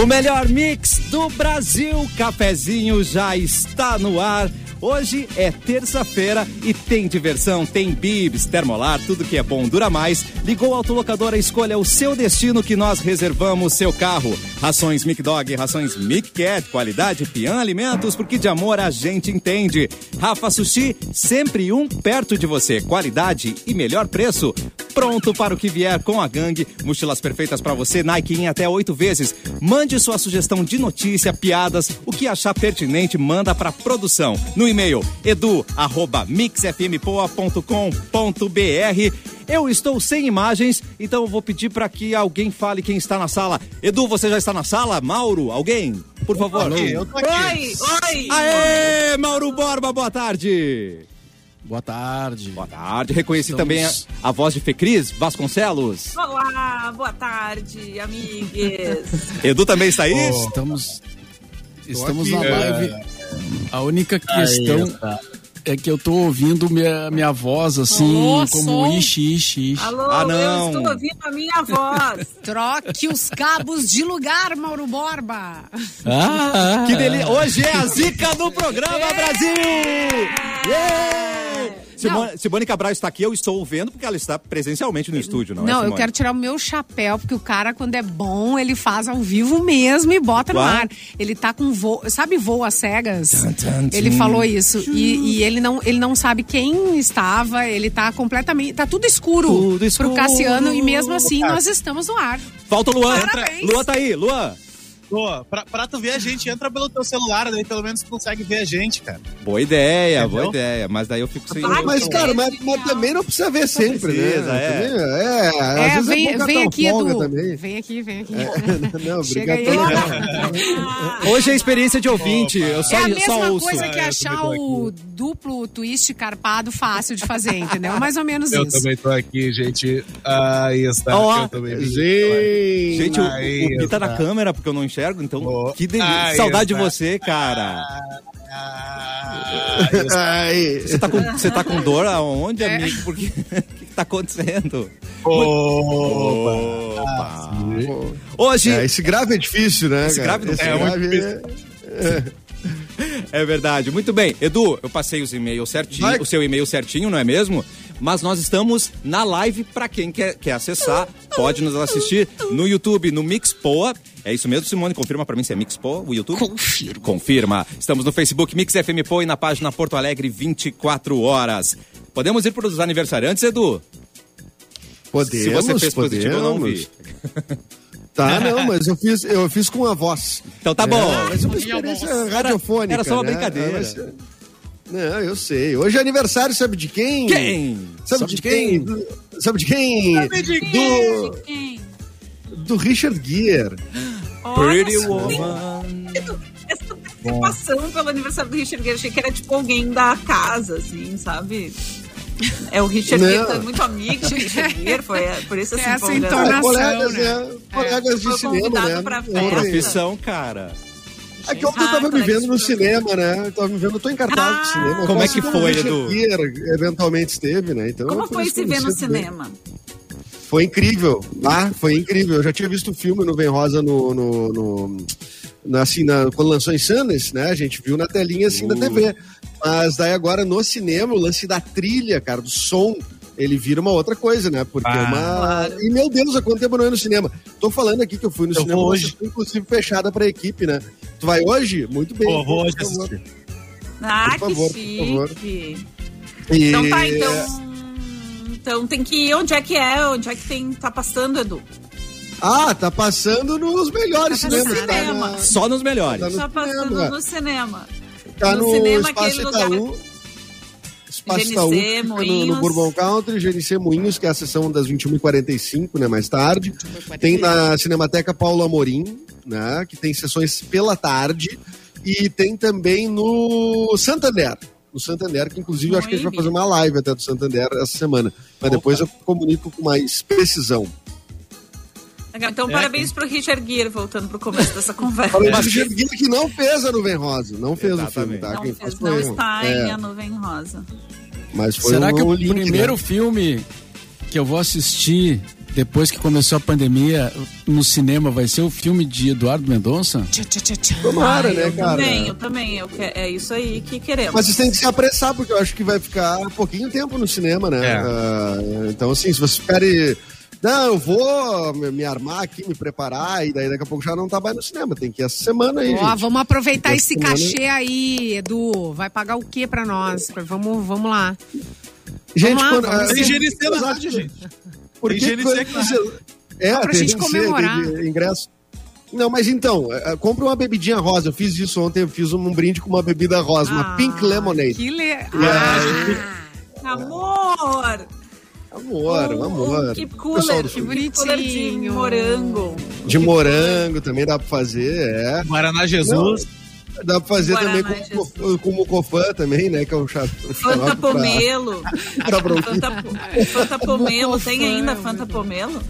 O melhor mix do Brasil, cafezinho já está no ar. Hoje é terça-feira e tem diversão, tem bibs, termolar, tudo que é bom dura mais. Ligou a autolocadora, escolha o seu destino que nós reservamos seu carro. Rações Mic Dog, rações Mic Cat, qualidade Pian Alimentos, porque de amor a gente entende. Rafa Sushi, sempre um perto de você. Qualidade e melhor preço. Pronto para o que vier com a gangue. Mochilas perfeitas para você, Nike em até oito vezes. Mande sua sugestão de notícia, piadas, o que achar pertinente, manda para produção. No e-mail edu@mixfmpoa.com.br. Eu estou sem imagens, então eu vou pedir para que alguém fale quem está na sala. Edu, você já está na sala? Mauro, alguém? Por favor. Eu tô aqui. Oi, oi. Aê, Mauro Borba, boa tarde. Boa tarde. Boa tarde. Reconheci Estamos- também a, a voz de Fecris Vasconcelos. Olá, boa tarde, amigues. Edu também está aí? Estamos, estamos aqui. na live. A única questão é que eu tô ouvindo minha, minha voz assim, Alô, como som. ishi, ishi, ishi. Alô, Ah, não. eu estou ouvindo a minha voz. Troque os cabos de lugar, Mauro Borba. Ah, Que delícia. Hoje é a zica do programa, Brasil! Yeah! Simone, Simone Cabral está aqui, eu estou vendo porque ela está presencialmente no estúdio, não, é, Não, eu quero tirar o meu chapéu, porque o cara, quando é bom, ele faz ao vivo mesmo e bota no Claro. ar. Ele tá com voo. Sabe voo às cegas? Tum, tum, Ele falou isso. E, e ele, não, ele não sabe quem estava, ele tá completamente. Tá tudo escuro, Tudo escuro. pro Cassiano, e mesmo assim nós estamos no ar. Falta o Luan. Parabéns. Luan tá aí, Luan. Pô, pra, pra tu ver a gente, entra pelo teu celular, daí pelo menos tu consegue ver a gente, cara. Boa ideia, Entendeu? boa ideia. Mas daí eu fico sem. Eu- Mas, cara, mas, mas também não precisa ver sempre, precisa, né? é. Também, é, às É, vezes vem, é vem aqui, Edu. também. Vem aqui, vem aqui. Não, Chega aí. Hoje é experiência de ouvinte. Eu só, é a só mesma ouço. coisa que É, eu achar o duplo twist carpado fácil de fazer, entendeu? Mais ou menos Eu isso. também tô aqui, gente. Aí está. Ó, eu também. Gente, Gente, o, o tá na câmera porque eu não enxergo, então Ó, que delícia. Saudade de você, cara. Ah. Ai, Você tá com, você tá com dor aonde, É. amigo? Porque o que, que tá acontecendo? Opa. Opa. Hoje é, esse grave é difícil, né? Esse grave não Esse é muito grave é verdade. Muito bem. Edu, eu passei os e-mails certinho, Vai. o seu e-mail certinho, não é mesmo? Mas nós estamos na live para quem quer, quer acessar, pode nos assistir no YouTube, no Mixpoa. É isso mesmo, Simone? Confirma para mim se é Mixpoa, o YouTube? Confirmo. Confirma. Estamos no Facebook Mix FM Poa e na página Porto Alegre 24 horas. Podemos ir para os aniversariantes, Edu? Podemos, Se você fez positivo, eu não podemos. vi. Tá, não, mas eu fiz, eu fiz com a voz. Então tá bom. É, mas é uma experiência radiofônica. era só uma né? brincadeira. É, mas- Não, eu sei. Hoje é aniversário, sabe de quem? Quem? Sabe, de quem? Do- Sabe de quem? Do, Quem? do Richard Gere. Olha Pretty Woman. Essa participação pelo aniversário do Richard Gere, achei que era tipo alguém da casa, assim, sabe? É o Richard. Gere, tá muito amigo do Richard Gere, foi é, por isso essa Essa empolgação. entonação. colegas, né? né? Colegas Foi de cinema, convidado né? pra festa. Profissão, cara. É que ontem eu Ah, tava me colegas vendo de no cinema, né? Eu tava me vendo, eu tô em cartaz Ah. de cinema. Como é que foi, Edu? Gere eventualmente esteve, né? Então, Como foi se ver no cinema? Foi incrível, ah, foi incrível. Eu já tinha visto o filme no Vem Rosa no, no, no- na- assim, na- quando lançou em Sundance, né? A gente viu na telinha assim da Uh. TV. Mas daí agora no cinema, o lance da trilha, cara, do som, ele vira uma outra coisa, né? Porque é Ah. uma. Claro. E meu Deus, há quanto tempo eu não ia no cinema? Tô falando aqui que eu fui no Eu cinema vou hoje, inclusive fechada pra equipe, né? Tu vai hoje? Muito bem. Pô, vou hoje por favor. assistir. Ah, Por favor, que por favor. chique. E- Então tá, então. Então tem que ir. Onde é que é? Onde é que tem. Tá passando, Edu? Ah, tá passando nos melhores Tá no cinemas. Tá, cinema. na- Só nos melhores. Tá no Tá passando cinema. no cinema. Tá No no, cinema, Espaço aquele lugar- Itaú. Espaço no, no. Bourbon Country, GNC Moinhos, que é a sessão das 21h45, né, mais tarde. Tem na Cinemateca Paulo Amorim, né, que tem sessões pela tarde. E tem também no Santander. No Santander, que inclusive eu acho que a gente vai fazer uma live até do Santander essa semana. Mas depois eu comunico com mais precisão. Então, parabéns pro Richard Gere, voltando pro começo dessa conversa. Falei de Richard Gere que não fez a Nuvem Rosa. Não fez o filme, Exatamente. tá? Não, Quem fez, não está É, em A Nuvem Rosa. Mas foi Será um, que o link, primeiro né? filme que eu vou assistir depois que começou a pandemia, no cinema vai ser o filme de Eduardo Mendonça? Tomara, né, cara? Também, eu também. Eu que- é isso aí que queremos. Mas vocês têm que se apressar, porque eu acho que vai ficar um pouquinho tempo no cinema, né? É. Ah, então, assim, se vocês ficarem. Não, eu vou me armar aqui, me preparar, e daí daqui a pouco já não tá mais no cinema. Tem que ir essa semana aí, Ó, gente. vamos aproveitar Essa esse semana- cachê aí, Edu. Vai pagar o que pra nós? Vamos, vamos lá. Gente, Vamos lá, quando, vamos ah, Tem. GNC na rádio, gente. Por Tem que GNC você... É, Dá pra gente GNC, comemorar. ingresso. Não, mas então, eh, compra uma bebidinha rosa. Eu fiz isso ontem, eu fiz um brinde com uma bebida rosa, uma Ah, Pink Lemonade. Que le... aí- Ah, Amor! Amor, um amor. Que Pessoal cooler, do que cooler de bonitinho. morango. De morango também dá pra fazer, é. Guaraná Jesus. Dá pra fazer Guaraná, também com, com o Mocofã também, né? Que é o chato. Fanta Pomelo. Pra bronquite. Fanta, Fanta Pomelo. Tem ainda Fanta Pomelo?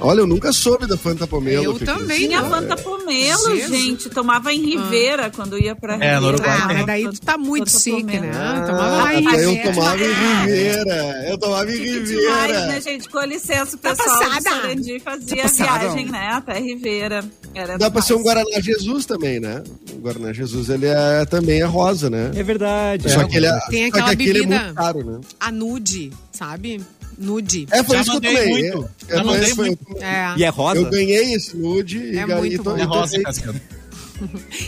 Olha, eu nunca soube da Fanta Pomelo. Eu também Tinha não. Fanta Pomelo, Jesus. gente. Tomava em Ribeira quando ia pra Ribeira. no Uruguai Ah, mas daí tu tá muito sick, né? Ah, Tomava lá em eu Ribeira. tomava em Ribeira. Eu tomava em Que demais, né, Ribeira. gente? Com licença, o Tá pessoal do passada. Sarandi fazia Tá viagem, né? Até Ribeira. Era Dá pra ser um. Guaraná Jesus também, né? O Guaraná Jesus, ele é, também é rosa, né? É verdade. Só que ele é, Tem aquela aquele é bebida. muito caro, né? A nude, sabe? Nude. É, foi Já isso que eu mandei tomei. muito. É, Já é, mandei foi- muito. É. E é rosa? Eu ganhei esse nude e É ganhei- muito to- bom. É e rosa, tomei- Cassiano.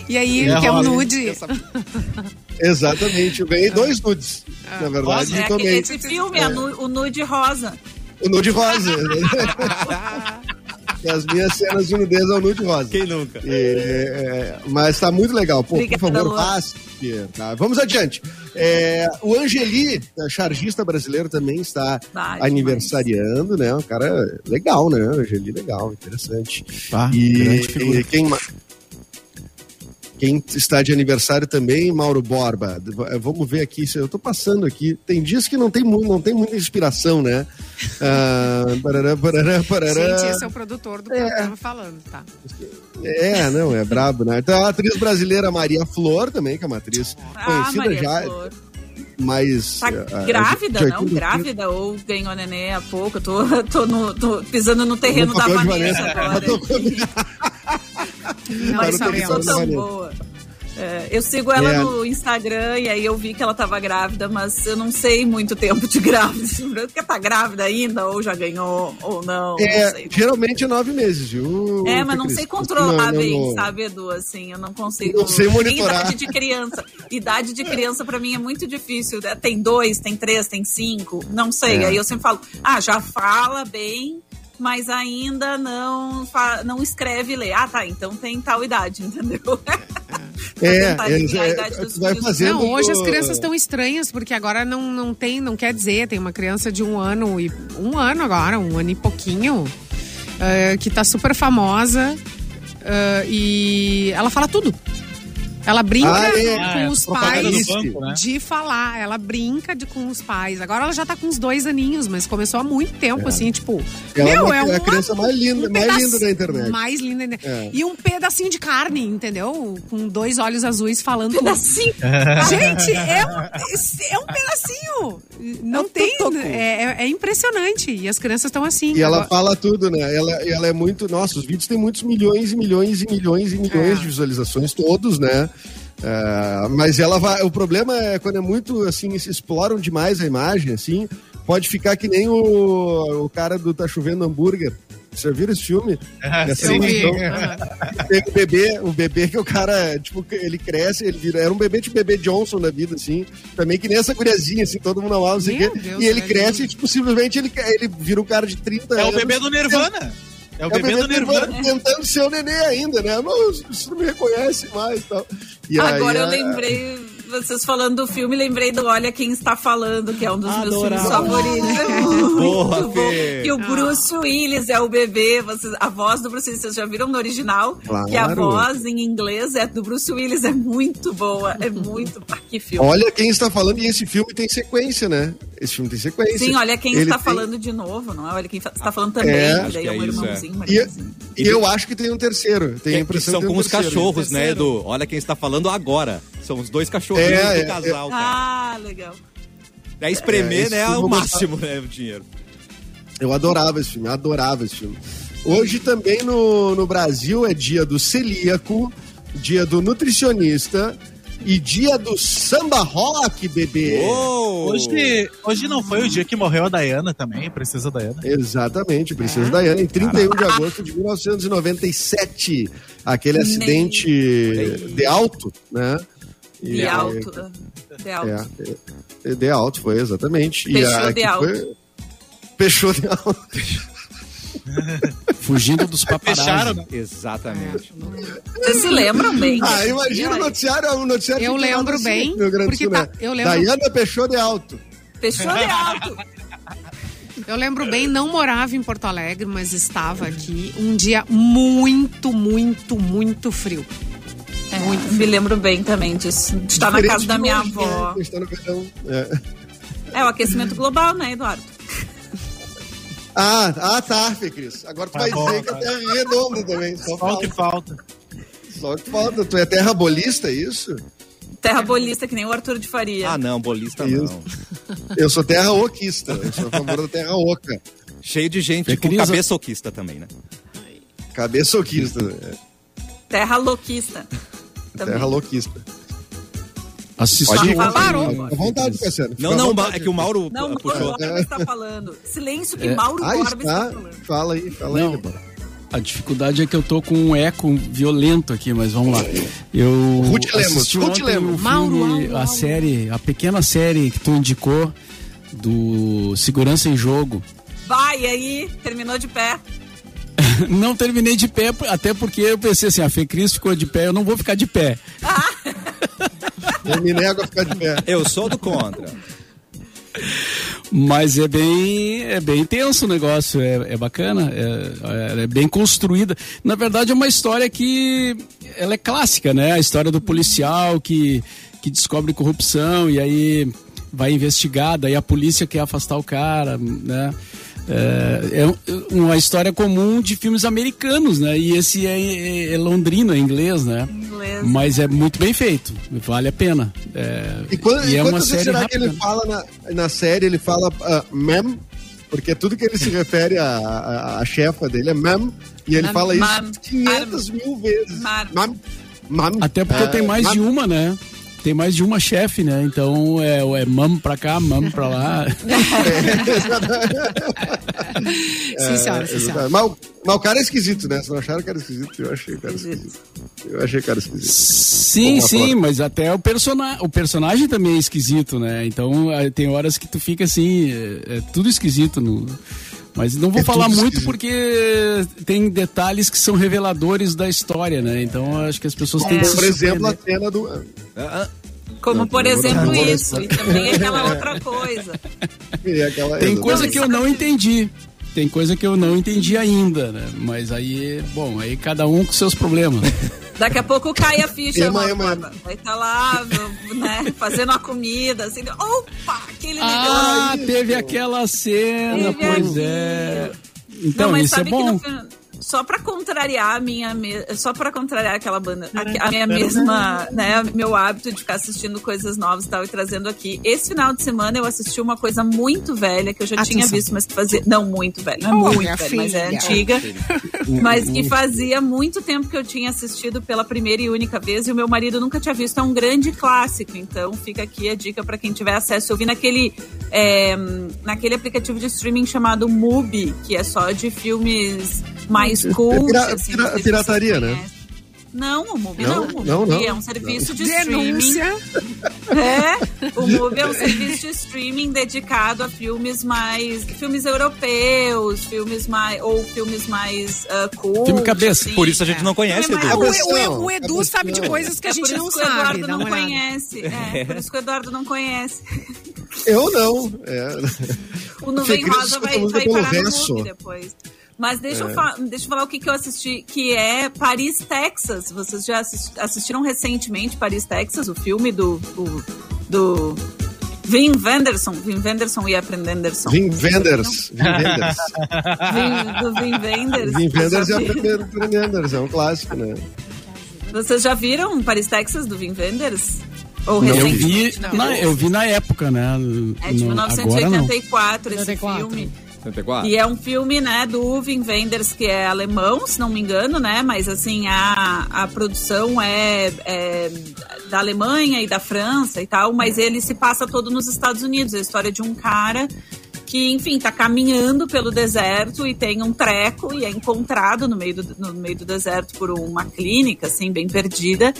E aí, É que é um rosa. nude. Exatamente, eu ganhei dois nudes, na verdade, Rosa? e É, tomei. esse filme, nu- o nude rosa. O nude rosa. As minhas cenas de nudez é o nude rosa. Quem nunca? E, é, mas tá muito legal. Pô, Obrigada, por favor, passe. Tá? Vamos adiante. É, o Angeli, é, chargista brasileiro, também está Vai, aniversariando, né? Um cara legal, né? Angeli, legal, interessante. Pá, E, grande figura. e quem, ma- quem está de aniversário também, Mauro Borba. V- Vamos ver aqui, se eu tô passando aqui. Tem dias que não tem, não tem muita inspiração, né? Ah, parará, parará, parará. Gente, esse é o produtor do programa falando, tá? É, não, é brabo, né? Então a atriz brasileira Maria Flor também, que é uma atriz Ah, conhecida Maria já, Flor. Mas... Tá ah, grávida, de não? 80 Grávida ou ganhou neném há pouco? Eu tô, tô, no- tô pisando no terreno No da Vanessa agora. Mas sou da tão boa. É, eu sigo ela É. no Instagram e aí eu vi que ela tava grávida, mas eu não sei muito tempo de grávida. Porque tá grávida ainda, ou já ganhou, ou não. não É, sei. geralmente é nove meses, viu? É, mas não sei controlar Não, não, bem, não. sabe, Edu? Assim, eu não consigo. Não sei monitorar. idade de criança. Idade de criança pra mim é muito difícil. né? Tem dois, tem três, tem cinco. Não sei. É. Aí eu sempre falo, ah, já fala bem, mas ainda não, não escreve e lê. Ah, tá, então tem tal idade, entendeu? É, é, é, idade dos tu vai fazendo- Não, hoje as crianças estão estranhas, porque agora não, não tem, não quer dizer, tem uma criança de um ano e. Um ano agora, um ano e pouquinho, eh, que tá super famosa eh, e ela fala tudo. Ela brinca Ah, é. Ah, com é, os pais banco, né? de falar. Ela brinca de, com os pais. Agora ela já tá com uns dois aninhos, mas começou há muito tempo, assim, tipo. Ela é meu, uma- é é a criança mais linda- mais pedaço- linda da internet. Mais linda. da- É. E um pedacinho de carne, entendeu? Com dois olhos azuis falando. Pedacinho. Gente, é um, é um pedacinho. Não tem. É, é- é impressionante. E as crianças estão assim. E ela Agora- fala tudo, né? Ela, ela é muito. Nossa, os vídeos têm muitos milhões e milhões e milhões e milhões É. de visualizações, todos, né? É, mas ela vai. O problema é quando é muito assim, se exploram demais a imagem, assim, pode ficar que nem o, o cara do Tá Chovendo Hambúrguer. Você já viram esse filme? Ah, sim. Então. Tem o bebê, o bebê que o cara, tipo, ele cresce, ele vira. Era um bebê tipo bebê Johnson da vida, assim. Também que nem essa guriazinha, assim, todo mundo amava, não sei o quê. Deus, E ele cresce e, tipo, simplesmente ele, ele vira um cara de 30 É anos. o bebê do Nirvana. É o bebê do Nirvana. tentando ser o nenê ainda, né? Não, você não me reconhece mais e tal. E Agora aí, eu lembrei, vocês falando do filme, lembrei do Olha Quem Está Falando, que é um dos meus filmes favoritos. É muito Boa, bom. Fê. E o Bruce Willis é o bebê. Vocês, a voz do Bruce Willis, vocês já viram no original? Claro. Que a voz em inglês é do Bruce Willis, é muito boa. É muito. Ah, que filme. Olha quem está falando, e esse filme tem sequência, né? Esse filme tem sequência. Sim, olha quem Ele está tem- falando de novo, não é? Olha quem está falando também. É, daí que é um é irmãozinho, uma E, e eu acho que tem um terceiro. Tem a Que, impressão são que tem com um os terceiro. cachorros, né. Edu? Olha quem está falando agora. São os dois cachorrinhos É, é, do casal, cara. Ah, legal. É espremer, É, né? É o máximo, né? O dinheiro. Eu adorava esse filme, adorava esse filme. Hoje também no, no Brasil é dia do celíaco, dia do nutricionista e dia do samba rock, bebê. Uou! Hoje, hoje não foi o dia que morreu a Dayana também, Princesa Dayana. Exatamente, Princesa Diana, em 31 de agosto de 1997. Aquele Nem. acidente de alto, né? E, De é, alto. De alto. É, é, de alto, foi, exatamente. E Fechou a- de alto. foi- Fechou de alto. Fugindo dos paparazzi. Fecharam, né? Exatamente. Vocês se lembram bem? Ah, imagina o noticiário, o noticiário Eu lembro no bem, porque tá- né? eu lembro- Dayana fechou de alto. Fechou de alto. Eu lembro bem, não morava em Porto Alegre, mas estava aqui. Um dia muito, muito, muito frio. É, me lembro bem também disso. De estar na Diferente casa da minha hoje, avó. né? No verão. É. É o aquecimento global, né, Eduardo? Ah, ah, tá, Fê Cris. Agora tu Tá vai bom, dizer que tá. a terra é redonda também. Só Só que falta. Só que falta. Tu é terra bolista, é isso? Terra bolista, que nem o Arthur de Faria. Ah, não, bolista Isso. não. Eu sou terra oquista. Eu sou a favor da terra oca. Cheio de gente com cabeça oquista também, né? Cabeça oquista. é, Terra louquista. Também. Terra louquista. Assisti Pode ir. Falaram. À vontade, Cassiano. Não, não, vontade. é que o Mauro Não, Mauro puxou. Borba está falando. Silêncio que É. Mauro Ah, está está. falando. Fala aí, fala Não, aí. Débora. a dificuldade é que eu tô com um eco violento aqui, mas vamos lá. Eu Ruth Lemos, assisti Ruth ontem Lemos. o Mauro, filme, Mauro, a série, a pequena série que tu indicou do Segurança em Jogo. Vai aí, terminou de pé. Não terminei de pé, até porque eu pensei assim, a Fê Cris ficou de pé, eu não vou ficar de pé. Eu me nego a ficar de pé. Eu sou do contra. Mas é bem, é bem intenso o negócio, é, é bacana, é, é- é bem construída. Na verdade, é uma história que ela é clássica, né? A história do policial que, que descobre corrupção e aí vai investigar, daí a polícia quer afastar o cara, né? É, é um- uma história comum de filmes americanos, né? E esse é, é- é londrino, é inglês, né? Inglês. Mas é muito bem feito, vale a pena. É, E, quando, e e é uma série será que rápida. ele fala na, na série, ele fala uh, ma'am? Porque tudo que ele se refere à, à, à chefa dele é ma'am, e ele Ma'am, fala isso ma'am, 500 mil vezes. Ma'am. Até porque É, tem mais de uma, né? Tem mais de uma chefe, né? Então é, é mamo pra cá, mamo pra lá. sim, senhora, sim, senhora. Mas, o- mas o cara é esquisito, né? Vocês não acharam o cara esquisito? Eu achei o cara esquisito. Eu achei o cara esquisito. Sim, sim, forma. mas até o, persona o personagem também é esquisito, né? Então eh, tem horas que tu fica assim, é, é tudo esquisito. No... Mas não vou É falar muito esquisito. porque tem detalhes que são reveladores da história, né? Então eu acho que as pessoas têm que se Por exemplo, a cena do. Ah, Como, Não, por exemplo, isso. E também aquela outra coisa. É aquela, Tem coisa Não, que eu não é- entendi. Tem coisa que eu não entendi ainda, né? Mas aí, bom, aí cada um com seus problemas. Daqui a pouco cai a ficha, Ema, Mauro ema. Borba. Vai estar lá, né, fazendo a comida, assim. Opa, aquele Ah, negócio. teve aquela cena, Teve pois aquilo. é. Então, Não, mas isso é sabe que bom. no só pra contrariar a minha me- só para contrariar aquela banda a, a minha mesma né meu hábito de ficar assistindo coisas novas e tal e trazendo aqui. Esse final de semana eu assisti uma coisa muito velha que eu já tinha Atenção. visto mas que fazia não muito velha não é muito velha mas é filha. antiga mas que fazia muito tempo que eu tinha assistido pela primeira e única vez e o meu marido nunca tinha visto. É um grande clássico então fica aqui a dica pra quem tiver acesso. Eu vi naquele é, naquele aplicativo de streaming chamado Mubi que é só de filmes mais cult pira- assim, pira- pirataria, né? Não, o Mubi Não? não. O Não, não. é um serviço de streaming. Denúncia. É, o Mubi é um serviço de streaming dedicado a filmes mais. filmes europeus, filmes mais. ou filmes mais uh, cult. Filme cabeça. assim. Por isso a gente não conhece, Edu. mais- O, o- o Edu cabeção. sabe de coisas que a É por gente isso não que o Eduardo sabe. Dá não conhece. É, por isso que o Eduardo não conhece. Eu não. É. O Nuvem Rosa vai, vai parar no verso. Mubi depois. Mas deixa, eu fa- deixa eu falar o que, que eu assisti, que é Paris, Texas. Vocês já assis- assistiram recentemente Paris, Texas, o filme do, do, do Vin Venderson. Vin Venderson e Aprendenderson. Vim Venders. Vim Venders. Vin- do Vin Venders. Vim Venders é Vocês já vi- a Venders, é um clássico, né? Vocês já viram Paris, Texas, do Vin Venders? Ou Eu recentemente? vi, na, eu vi na época, né? É de No- agora não. 1984 esse 84. filme. 74. E é um filme, né, do Wim Wenders, que é alemão, se não me engano, né? Mas assim, a, a produção é, é da Alemanha e da França e tal, mas ele se passa todo nos Estados Unidos. É a história de um cara que, enfim, tá caminhando pelo deserto e tem um treco e é encontrado no meio do, no meio do deserto por uma clínica, assim, bem perdida.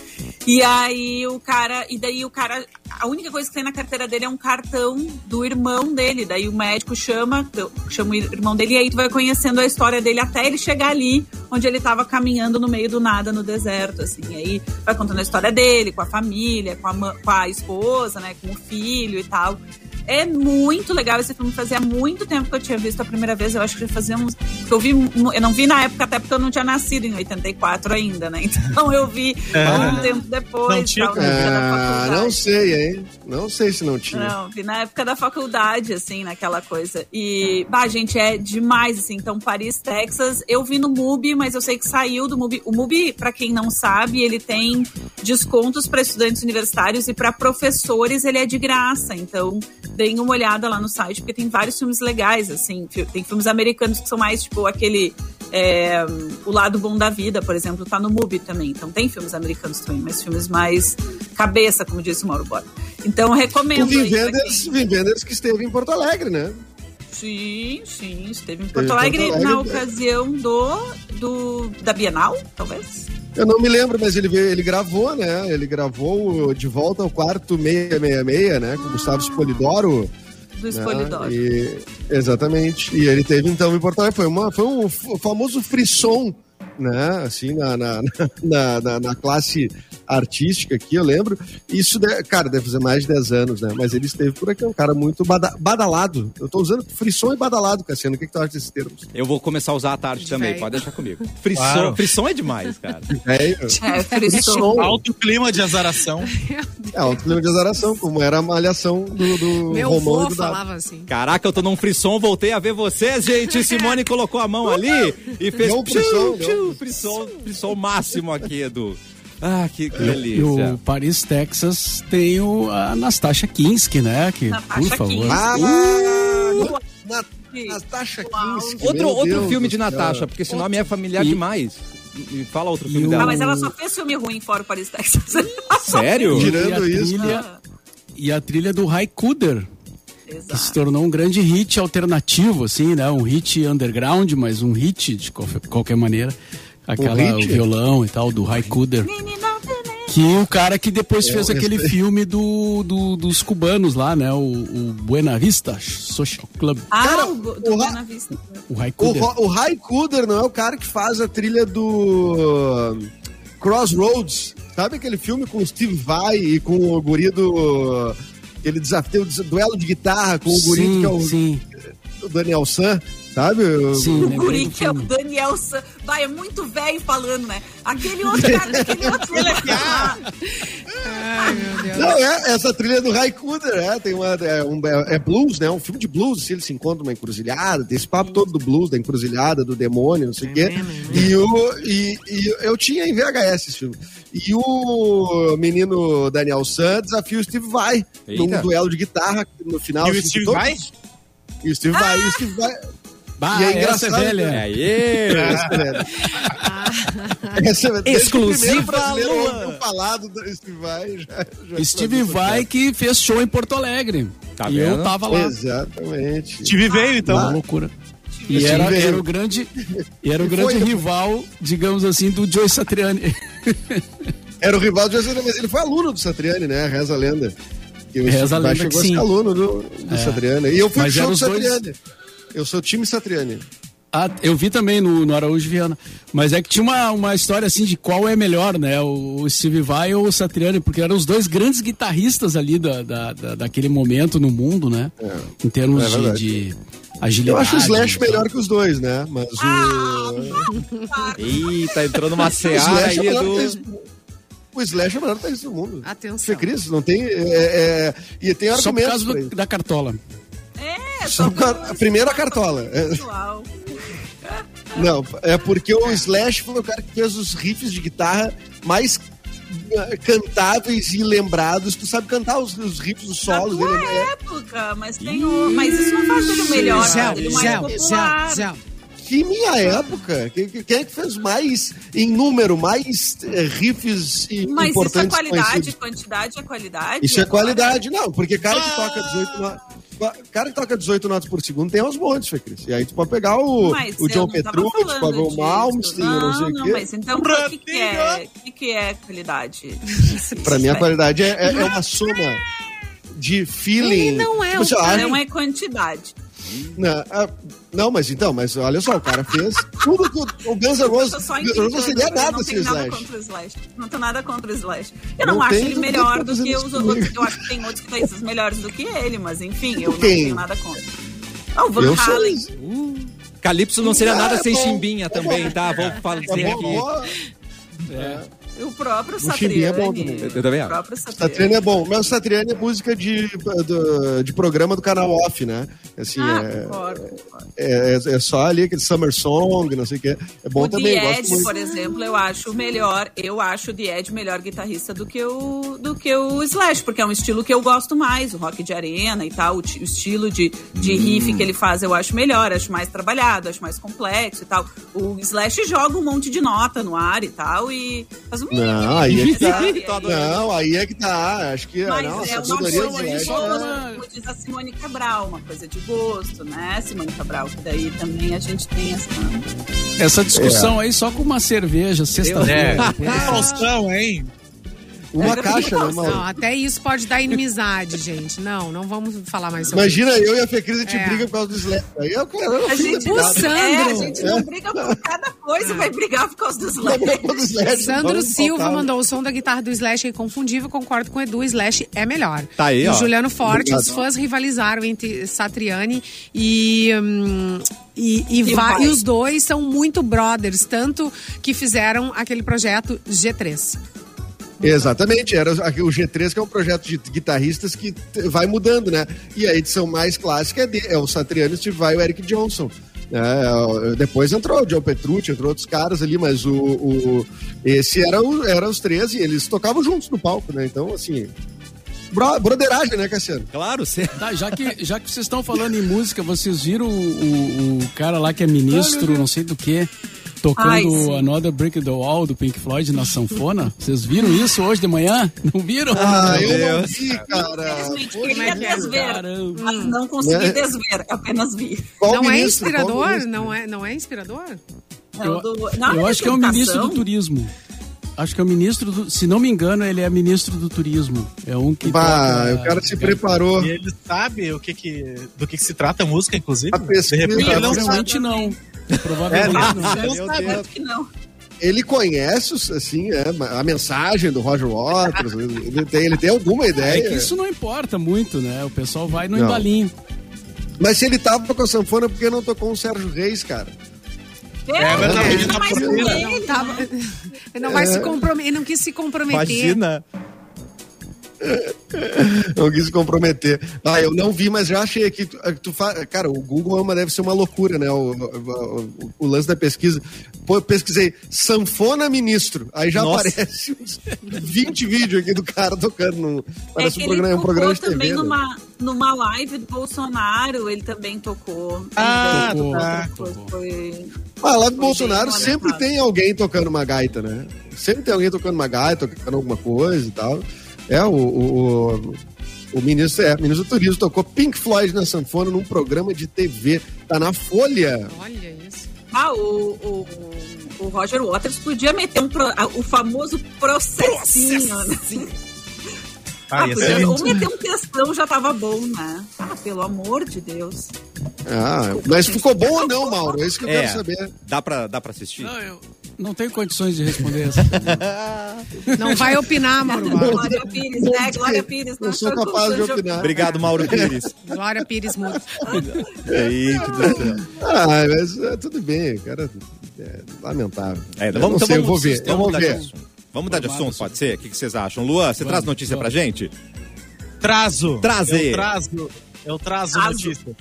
E aí o cara, e daí o cara, a única coisa que tem na carteira dele é um cartão do irmão dele. Daí o médico chama, chama o irmão dele e aí tu vai conhecendo a história dele até ele chegar ali onde ele tava caminhando no meio do nada no deserto, assim. E aí vai contando a história dele, com a família, com a, com a esposa, né, com o filho e tal. É muito legal esse filme. Fazia muito tempo que eu tinha visto a primeira vez. Eu acho que já fazia uns. Eu, vi, eu não vi na época, até porque eu não tinha nascido em 84 ainda, né? Então eu vi é. um tempo depois. Não tinha. Tal, ah, não sei, hein? Não sei se não tinha. Não, vi na época da faculdade, assim, naquela coisa. E, bah, gente, é demais, assim. Então, Paris, Texas, eu vi no MUBI, mas eu sei que saiu do MUBI. O MUBI, para quem não sabe, ele tem descontos para estudantes universitários e para professores ele é de graça. Então, deem uma olhada lá no site, porque tem vários filmes legais, assim. Tem filmes americanos que são mais, tipo, aquele. É, o Lado Bom da Vida, por exemplo, tá no MUBI também. Então tem filmes americanos também, mas filmes mais cabeça, como disse o Mauro Bora. Então recomendo. O Vim Wenders, quem... Que esteve em Porto Alegre, né? Sim, sim, esteve em Porto, Alegre, Porto Alegre, na ocasião do, do da Bienal, talvez. Eu não me lembro, mas ele ele gravou, né? Ele gravou De Volta ao Quarto 666, né? Com o Gustavo Spolidoro. Do Spolidoro. Né? E, exatamente. E ele teve, então, em Porto Alegre. Foi, uma, foi um famoso frisson né? Assim, na, na, na, na, na classe artística aqui, eu lembro. Isso, cara, deve fazer mais de 10 anos, né? Mas ele esteve por aqui, um cara muito bada, badalado. Eu tô usando frisson e badalado, Cassiano. O que, que tu acha desses termos? Eu vou começar a usar à tarde de também, véio. pode deixar comigo. Frisson, claro. frisson é demais, cara. É, é frisson. Alto clima de azaração. É, alto clima de azaração, como era a malhação do, do Meu Romão do falava assim. Caraca, eu tô num frisson, voltei a ver vocês, gente. Simone colocou a mão ali e fez... Não, frisson, frisson, frisson máximo aqui, Edu. Ah, que, que delícia. E o Paris, Texas tem o, a Nastasha Kinski, né? Que, por favor. Ah, uh! Natasha Kinski. Outro, outro filme de Natasha, porque esse nome é familiar e... demais. E fala outro filme o... dela. Ah, mas ela só fez filme ruim fora o Paris, Texas. Sério? Tirando isso. Trilha, e a trilha do Raikuder. Que se tornou um grande hit alternativo, assim, né? Um hit underground, mas um hit de qualquer maneira aquela o, o violão e tal, do Raikuder. Que o cara que depois é, fez aquele filme do, do, dos cubanos lá, né? O, o Buena Vista Social Club. Ah, cara, o, do o Buena Vista. O Raikuder. O, o Raikuder não é o cara que faz a trilha do Crossroads. Sabe aquele filme com o Steve Vai e com o guri do... Ele desafio, o duelo de guitarra com o guri sim, que é o, sim. o Daniel San. Sabe? Sim, o guri que é o Daniel San. Vai, é muito velho falando, né? Aquele outro cara, aquele outro. Ele Ai, meu Deus. Não, é, essa trilha do Raikuder, é, tem uma, é, um, é, blues, né? Um filme de blues, se ele se encontra numa encruzilhada, tem esse papo todo do blues, da encruzilhada, do demônio, não sei o quê. E, o, e, e eu tinha em VHS esse filme. E o menino Daniel San desafia o Steve Vai num duelo de guitarra no final. E o assim, Steve Vai? E o Steve Vai, e o Steve Vai. Bah, e é engraçado. Essa é velha. É, aí, essa é velha. essa é Exclusiva falado do Steve Vai. Já, já Steve Vai que fez show em Porto Alegre. Tá e vendo? eu tava lá. Exatamente. Steve veio, então. Uma loucura. E era, era, o grande, era o grande foi, rival, digamos assim, do Joe Satriani. Era o rival do Joe Satriani, mas ele foi aluno do Satriani, né? Reza a lenda. E o Reza a lenda chegou a ser aluno do, do é. Satriani. E eu fui mas pro show do Satriani. Dois... Eu sou time Satriani. Ah, eu vi também no, no Araújo Viana. Mas é que tinha uma, uma história assim de qual é melhor, né? O, o Steve Vai ou o Satriani, porque eram os dois grandes guitarristas ali da, da, da daquele momento no mundo, né? É. Em termos é de, de, agilidade. Eu acho o Slash então. melhor que os dois, né? Mas o. Ah! Ih, tá entrando uma seara aí é do. O Slash é o melhor guitarrista do mundo. Atenção. Fê Cris, não tem. É, é, e tem argumentos. Só por causa do, da cartola. É, só a primeira cartola. Não, é porque o Slash foi o cara que fez os riffs de guitarra mais eh, cantáveis e lembrados. Tu sabe cantar os, os riffs, os Na solos dele. né? época, mas tem o... Mas isso não faz ele o melhor, Zé, faz ele mais Zé, popular. Zé. Que minha época? Que- que- Quem é que fez mais, em número, mais eh, riffs e Mas isso é importantes qualidade, conhecidos? quantidade é qualidade. Isso é qualidade, não, porque cara que toca 18 Cara que toca 18 notas por segundo tem aos montes, Fê Cris. E aí tu pode pegar o, Mas o John Petrucci, falando pode o disso. Malmsteen, não, não sei não, o quê. mas então o que, que é, o que, que é qualidade? Pra mim, a qualidade é, é- é uma soma de feeling. Ele não é Tipo assim, Não é quantidade. Não, ah, não, mas então, mas olha só, o cara fez tudo que o, o Guns N' Roses, não seria nada não sem tenho nada Slash. contra o Slash. Não tenho nada contra o Slash. Eu Não não, acho ele melhor do que os isso outros. comigo. Eu acho que tem outros guitarristas melhores do que ele, mas enfim, eu não tenho nada contra. Ah, o Van Eu sou Halen. Calypso não seria nada é sem bom. chimbinha também, tá? Vou fazer É O próprio Chimbinha é Satriani. bom também. Eu também O acho. próprio Satriani Satriani. é bom, mas o Satriani é música de, do- de programa do canal off, né? Assim, Ah, é, concordo, concordo. é, é só ali aquele Summer Song, não sei o que. É bom o também, Edge, muito. por exemplo, eu acho o melhor. Eu acho o The Edge melhor guitarrista do que o do que o Slash, porque é um estilo que eu gosto mais, o rock de arena e tal, o, o estilo de, de riff que ele faz eu acho melhor, acho mais trabalhado, acho mais complexo e tal. O Slash joga um monte de nota no ar e tal e faz Não, aí é que tá. sabe? Não, aí é que tá. Acho que Mas não, a é uma coisa de gosto, é- como diz a Simone Cabral, uma coisa de gosto, né, Simone Cabral? Que daí também a gente tem essa. Essa discussão aí só com uma cerveja, sexta-feira. Faustão, hein? Uma caixa, né, Mauro? Não, até isso pode dar inimizade, gente. Não, não vamos falar mais sobre Imagina eu e a Fê Cris, a gente É. briga por causa do Slash. Aí eu, cara, eu A gente, O Sandro. É, a gente não briga por cada coisa, vai brigar por causa dos Slash. isso. Sandro Vamos Silva mandou o som da guitarra do Slash é inconfundível, concordo com o Edu, Slash é melhor. Tá aí, e ó. o Juliano Forte, Obrigado. os fãs rivalizaram entre Satriani e. hum, e, e, E va- vai. e os dois são muito brothers, tanto que fizeram aquele projeto G3. Exatamente, era o G3 que é um projeto de guitarristas que vai mudando, né? E a edição mais clássica é, de- é o Satriani, Steve Vai e o Eric Johnson. É, depois entrou o John Petrucci, entrou outros caras ali, mas o, o- esse era, o, era os três e eles tocavam juntos no palco, né? Então, assim, bro, broderagem, né, Cassiano? Claro, você. Tá, já que, já que vocês estão falando em música, vocês viram o, o, o cara lá que é ministro, não sei do que, tocando Ai. Another Brick in the Wall do Pink Floyd na sanfona? Vocês viram isso hoje de manhã? Não viram? Ah, eu não Deus. vi, cara. Infelizmente, é queria que é? desver, Caramba. mas não consegui Né? desver, apenas vi. Qual não é ministro? Qual inspirador? Não é, não é inspirador? Não, Eu, eu de acho que é o ministro do turismo. Acho que é o ministro do. Se não me engano, ele é ministro do turismo. É um que. Bah, toca- o cara se preparou. E ele sabe o que que, do que, que se trata a música, inclusive. A pesquisa- De repente não sabe. Provavelmente não. Provavelmente É, não. ele não Meu. Deus. Que não. Ele conhece, assim, é, a mensagem do Roger Waters, ele tem, ele tem alguma É ideia. que isso não importa muito, né? O pessoal vai no Não. embalinho. Mas se ele tava com a sanfona, por que não tocou um Sérgio Reis, cara? É, verdade, ele ele tá tá mais ele, Tava- né? Ele não vai se comprometer, ele não quis se comprometer. Imagina. Não quis se comprometer. Ah, eu não vi, mas já achei aqui. Tu, tu fa... Cara, o Google é uma, deve ser uma loucura, né? O, o, o- o lance da pesquisa. Pô, eu pesquisei sanfona ministro. Aí já Nossa. aparece uns 20 vídeos aqui do cara tocando. No... É Parece que um programa, ele um programa de tocou também TV. né? numa, numa live do Bolsonaro, ele também tocou. Ah, Então, tá. foi- foi- Ah, lá do Bolsonaro bem sempre tem alguém tocando uma gaita, né? Sempre tem alguém tocando uma gaita, tocando alguma coisa e tal. É, o, o, o, o ministro, é, o ministro do Turismo tocou Pink Floyd na sanfona num programa de TV. Tá na Folha. Olha isso. Ah, o, o, o Roger Waters podia meter um pro- ah, o famoso processinho. né? Ah, Ah, ia podia- ser ou meter um textão já tava bom, né? Ah, pelo amor de Deus. Ah, mas ficou bom ou não, Mauro? É isso que eu É. quero saber. Dá pra, dá pra assistir? Não, eu não tenho condições de responder essa pergunta. Não vai opinar, Mauro. Glória Pires, né? Glória Pires. Eu né? sou capaz de opinar. Obrigado, Mauro Pires. Glória Pires Muto. Gente do céu. Ah, mas é, tudo bem, cara. É lamentável. É, Eu vamos, não então sei, eu vamos, vou ver. Eu vamos vou mudar de ver. assunto. Vamos mudar de assunto, pode ser? O que, que vocês acham? Luan, você Vamos, traz notícia pra vamos. gente? Trazo. Trazer. Eu trazo, eu trazo Trazo. notícia.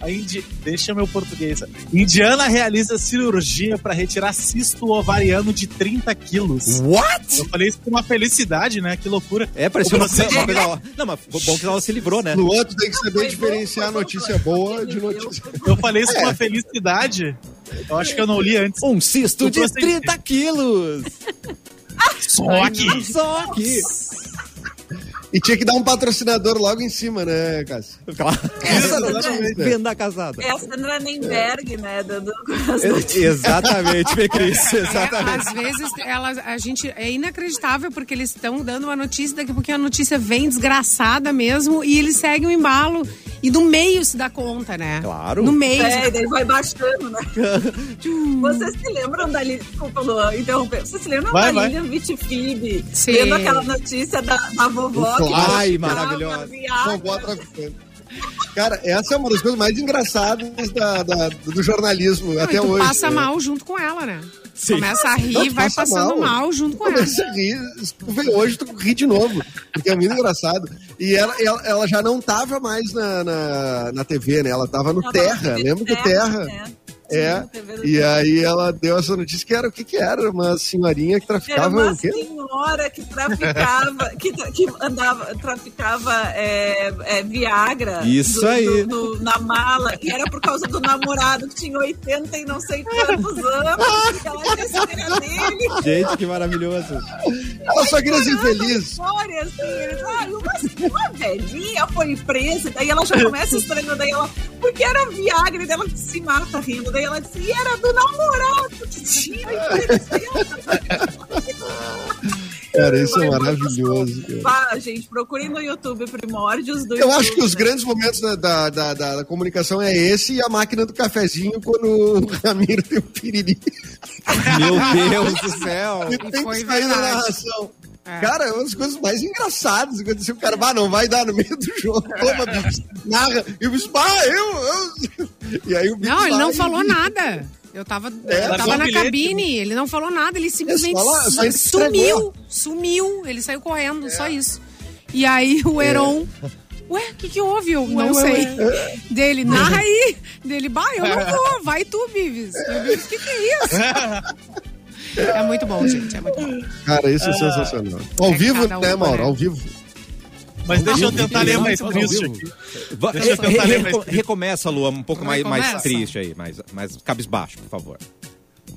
A Indi... Deixa meu português. Indiana realiza cirurgia para retirar cisto ovariano de 30 quilos. What? Eu falei isso com uma felicidade, né? Que loucura. É, parecia uma, Você- uma coisa. Não, mas bom que ela se livrou, né? No outro tem que saber diferenciar notícia boa de notícia. Eu falei isso com uma felicidade. Eu acho que eu não li antes. Um cisto Eu de trouxe- 30 quilos. Só aqui. Só aqui. E tinha que dar um patrocinador logo em cima, né, Cássio? Claro. Exatamente. Venda casada. É a Sandra Nemberg, né? Dando Exatamente, Fê Cris. É, Exatamente. às vezes ela, a gente é inacreditável porque eles estão dando uma notícia daqui a pouquinho a notícia vem desgraçada mesmo e eles seguem o embalo e no meio se dá conta, né? Claro. No meio. É, e daí vai baixando, né? Vocês se lembram da Lilian? Desculpa, Luan, interromper. Vocês se lembram Vai, da. Lilian Vitifib? Sim. Vendo aquela notícia da, da vovó que Ai, maravilhosa. Vovó traficante. Cara, essa é uma das coisas mais engraçadas da- da- do jornalismo Não, até tu hoje. passa né? mal junto com ela, né? Sim. Começa a rir Não, e vai passa passando mal. mal. junto com ela. Começa a rir. Hoje, tu ri de novo. Porque é muito engraçado. E ela, ela, ela já não tava mais na, na, na TV, né? Ela tava no Ela Terra. Lembra do Terra? né? É. Do E aí ela deu essa notícia que era o que que era? Uma senhorinha que Era traficava uma o quê? senhora que traficava, que, tra- que andava, traficava é, é, Viagra. Isso do- aí. do- do- na mala. E era por causa do namorado que tinha 80 e não sei quantos anos. que ela era dele. Gente, que maravilhoso. Ela só queria ser feliz. História, assim, eles, ah, uma, uma velhinha foi presa, daí ela já começa estranhando, daí ela, porque era Viagra, e daí ela se mata rindo, daí ela disse, e era do namorado que tinha. Cara, isso é maravilhoso. cara. Vá, gente, procurem no YouTube Primórdios do Eu YouTube, acho que os né? grandes momentos da, da, da, da- da comunicação é esse e a máquina do cafezinho quando o Ramiro tem o piriri. Meu Deus do céu. E tem que sair na verdade. narração. É. Cara, é uma das coisas mais engraçadas. Quando assim, o cara, bah, não vai dar no meio do jogo. Toma, bicho. Narra. E o bicho, bah, eu, eu. E aí o bicho Não, ele não vai falou e- nada. Eu tava, É, eu tava na bilhete, cabine, ele não falou nada, ele simplesmente É, se sumiu. entregou. Sumiu, ele saiu correndo, só isso. E aí o Heron. Ué, o que, que houve? Eu não ué, sei. Dele, narra aí. Dele, bah, eu não vou, vai tu, o Vives, o que, que é isso? É muito bom, gente, é muito bom. Cara, isso é sensacional. Ao É vivo, um, né, Mauro? né? Ao vivo. Mas deixa eu tentar ler mais triste aqui. Deixa eu tentar ler mais recomeça, Lua, um pouco mais, mais triste aí, mais, mais cabisbaixo, por favor.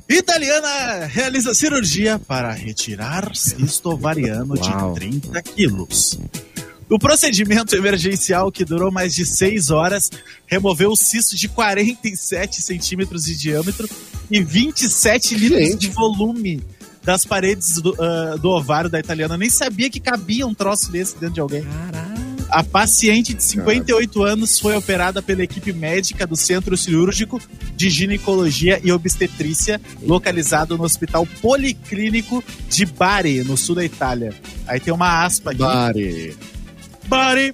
Italiana realiza cirurgia para retirar cisto ovariano de 30 quilos. O procedimento emergencial, que durou mais de 6 horas, removeu o cisto de 47 centímetros de diâmetro e 27 litros Gente. de volume das paredes do, ah, do ovário da italiana. Eu nem sabia que cabia um troço desse dentro de alguém. A paciente de 58 anos foi operada pela equipe médica do Centro Cirúrgico de Ginecologia e Obstetrícia, localizado no Hospital Policlínico de Bari, no sul da Itália. Aí tem uma aspa aqui. Bari. Bari.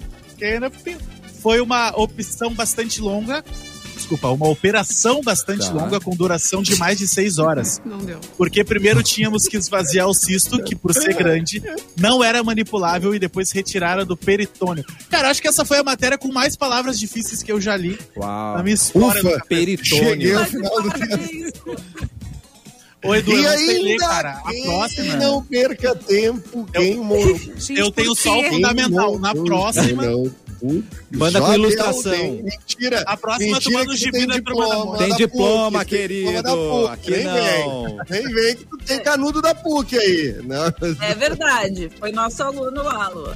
Foi uma opção bastante longa. Desculpa, uma operação bastante Tá. longa com duração de mais de seis horas. Não deu. Porque primeiro tínhamos que esvaziar o cisto, que por ser grande, não era manipulável e depois retiraram do peritônio. Cara, acho que essa foi a matéria com mais palavras difíceis que eu já li Uau. na minha história. Ufa. do- Cheguei Peritônio. ao final do tempo. Ô, Edu, eu E ler, ainda cara. A quem próxima. não perca tempo, quem morreu. Gente, Eu tenho só o fundamental. Na próxima. Manda com ilustração. Tem. Mentira. A próxima tu Mentira manda o gibi tem da turma da Tem diploma, PUC, tem querido. diploma PUC. Aqui não. vem. Nem vem que tu tem canudo da PUC aí. Não. É verdade, foi nosso aluno lá, Lu.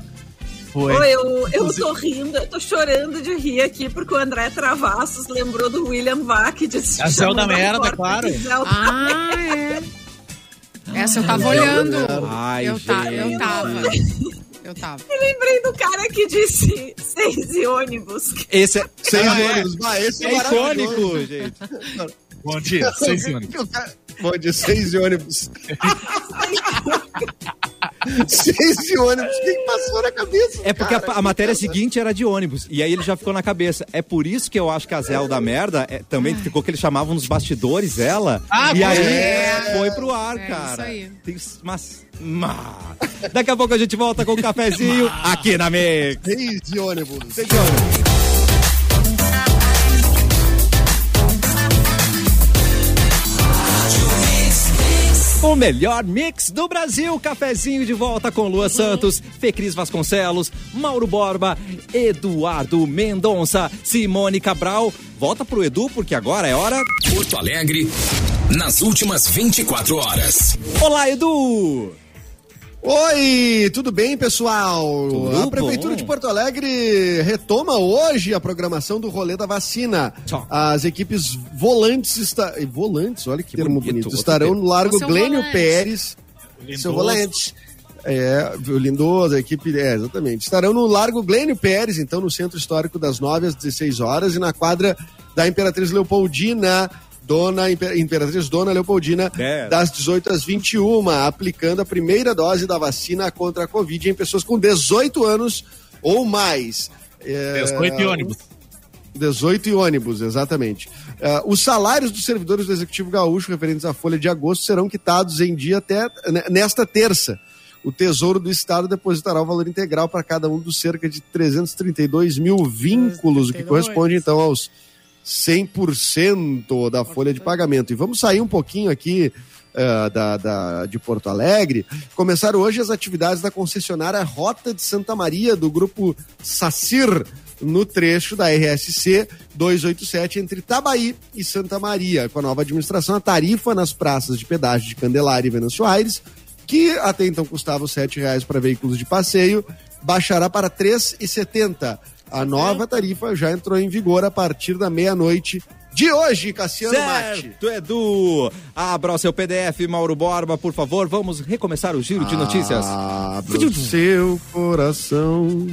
Foi. Oi, eu, eu tô rindo, eu tô chorando de rir aqui, porque o André Travassos lembrou do William Vac de A Zelda Merda, claro. Ah, é. Essa eu tava olhando. Ai, eu, ta, eu tava. Eu tava. Lembrei do cara que disse seis e ônibus. Esse é, Sem Ah, é. ônibus. Bah, esse é, é icônico, gente. Bom dia, seis anos. Bom dia, seis de ônibus. seis de ônibus. O que que passou na cabeça? É porque a, cara? a matéria seguinte era de ônibus. E aí ele já ficou na cabeça. É por isso que eu acho que a Zelda merda é, também ficou que eles chamavam nos bastidores ela. Ah, e aí é. foi pro ar, É cara. isso aí. Tem- mas, mas- Daqui a pouco a gente volta com o cafezinho aqui na Mix. Seis de ônibus. Seis de ônibus. O melhor mix do Brasil. Cafezinho de volta com Lua Santos, Fecris Vasconcelos, Mauro Borba, Eduardo Mendonça, Simone Cabral. Volta pro Edu, porque agora é hora. Porto Alegre, nas últimas 24 horas. Olá, Edu! Oi, tudo bem, pessoal? Tudo a Prefeitura bom. de Porto Alegre retoma hoje a programação do rolê da vacina. Tchau. As equipes volantes está... volantes, olha que, termo bonito, bonito. Estarão no Largo seu Glênio volante. Pérez. Lindoso. Seu volante. É, o Lindoso, a equipe, é, exatamente. Estarão no Largo Glênio Pérez, então, no Centro Histórico das 9 às 16 horas e na quadra da Imperatriz Leopoldina, Dona Imper- Imperatriz Dona Leopoldina, É. das 18 às 21, aplicando a primeira dose da vacina contra a Covid em pessoas com 18 anos ou mais. É, 18 e ônibus. 18 e ônibus, exatamente. Ah, os salários dos servidores do Executivo Gaúcho referentes à folha de agosto serão quitados em dia até né, nesta terça. O Tesouro do Estado depositará o valor integral para cada um dos cerca de 332 mil vínculos, o que 332. corresponde então aos 100% da folha de pagamento. E vamos sair um pouquinho aqui ah, da, da- de Porto Alegre. Começaram hoje as atividades da concessionária Rota de Santa Maria, do grupo SACIR, no trecho da RSC 287 entre Tabaí e Santa Maria. Com a nova administração, a tarifa nas praças de pedágio de Candelária e Venâncio Aires, que até então custava 7 reais para veículos de passeio, baixará para R$ 3,70. A nova tarifa já entrou em vigor a partir da meia-noite de hoje, Cassiano Mate. Certo, Edu! Abra o seu PDF, Mauro Borba, por favor. Vamos recomeçar o giro de notícias. Abra o seu coração.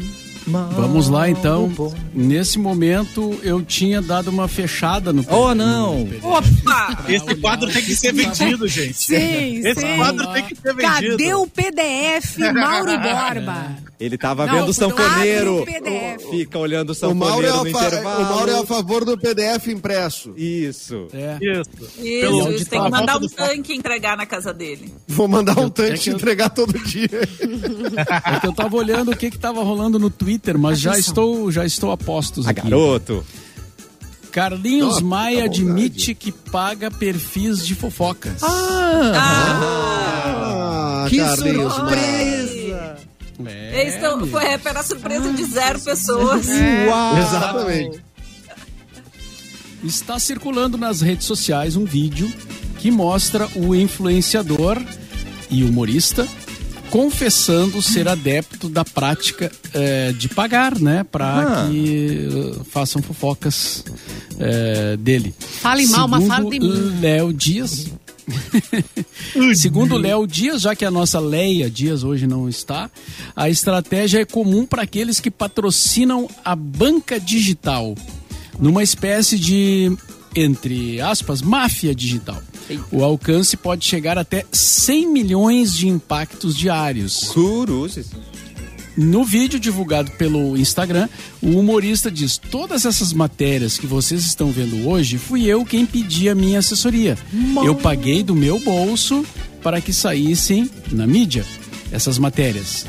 Vamos lá então. Nesse momento eu tinha dado uma fechada no Oh, não! Opa! Esse quadro tem que ser vendido, gente. Sim, Esse sim. quadro tem que ser vendido. Cadê o PDF Mauro Borba? Ele tava Não, vendo o sanfoneiro. abre o PDF. Fica olhando o O Mauro, é sanfoneiro no fa- intervalo. o Mauro é a favor do PDF impresso. Isso. É. Isso. Isso, isso, tem que mandar um tanque entregar na casa dele. Vou mandar um Eu- tanque é entregar todo dia. É que eu tava olhando o que que tava rolando no Twitter, mas já estou, já estou a postos A aqui. garoto. Carlinhos Nossa, Maia admite que paga perfis de fofocas. Ah, que Carlinhos surpresa! É, Eles estão, foi para surpresa de zero pessoas. Uau! Exatamente. Está circulando nas redes sociais um vídeo que mostra o influenciador e humorista confessando ser adepto da prática eh, de pagar, né, para Ah. que eh, façam fofocas eh, dele. Fale mal, mas Segundo fale de mim. Léo Dias. Segundo Léo Dias, já que a nossa Leia Dias hoje não está, a estratégia é comum para aqueles que patrocinam a banca digital, numa espécie de, entre aspas, máfia digital. O alcance pode chegar até 100 milhões de impactos diários. Cruzes. No vídeo divulgado pelo Instagram, o humorista diz: Todas essas matérias que vocês estão vendo hoje, fui eu quem pedi a minha assessoria. Eu paguei do meu bolso para que saíssem na mídia essas matérias.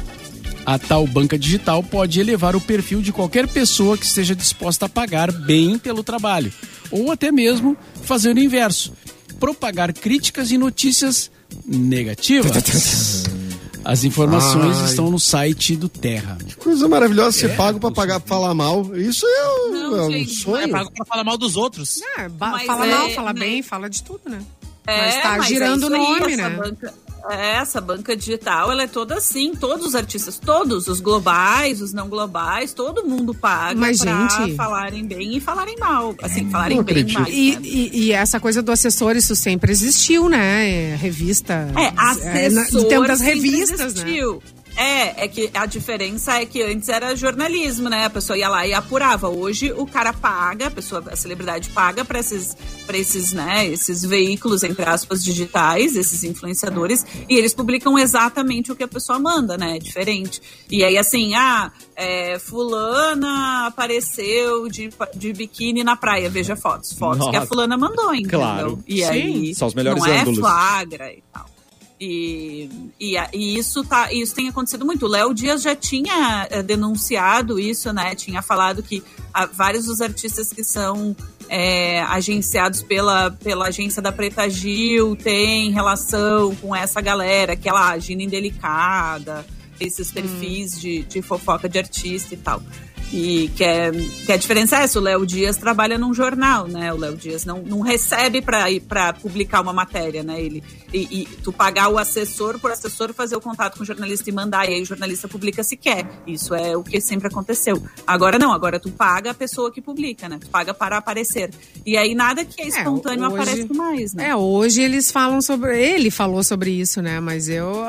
A tal banca digital pode elevar o perfil de qualquer pessoa que esteja disposta a pagar bem pelo trabalho, ou até mesmo fazer o inverso propagar críticas e notícias negativas. As informações Ai. estão no site do Terra. Coisa maravilhosa, ser pago pra pagar pra falar mal. Isso é um, Não, é um gente, sonho. É pago pra falar mal dos outros. É, Mas fala é- mal, fala né? bem, fala de tudo, né? É, mas tá mas girando o é isso aí, nome, essa né? Banca, é, essa banca digital, ela é toda assim, todos os artistas, todos, os globais, os não globais, todo mundo paga Mas, pra gente- falarem bem e falarem mal. Assim, falarem bem mais. E, né? e- e essa coisa do assessor, isso sempre existiu, né? É, Revista. É, na- assessor do tempo das revistas, né? É, é que a diferença é que antes era jornalismo, né? A pessoa ia lá e apurava. Hoje o cara paga, a pessoa, a celebridade paga para esses, pra esses, né, esses veículos, entre aspas, digitais, esses influenciadores, e eles publicam exatamente o que a pessoa manda, né? É diferente. E aí, assim, ah, é, fulana apareceu de, de biquíni na praia, veja fotos. Fotos que a Nossa. fulana mandou, entendeu? Claro. E aí, São os melhores não ângulos. é flagra e tal. E, e, e, isso, tá, isso tem acontecido muito. O Léo Dias já tinha é, denunciado isso, né? Tinha falado que há vários dos artistas que são é, agenciados pela, pela agência da Preta Gil têm relação com essa galera, que ela agindo indelicada, esses perfis hum. de, de fofoca de artista e tal. E que, é, que a diferença é essa, o Léo Dias trabalha num jornal, né? O Léo Dias não, não recebe para publicar uma matéria, né? Ele, e, e, tu pagar o assessor por assessor fazer o contato com o jornalista e mandar, e aí o jornalista publica se quer. Isso é o que sempre aconteceu. Agora não, agora tu paga a pessoa que publica, né? Tu paga para aparecer. E aí nada que é, é espontâneo é, hoje, aparece mais, né? É, hoje eles falam sobre. Ele falou sobre isso, né? Mas eu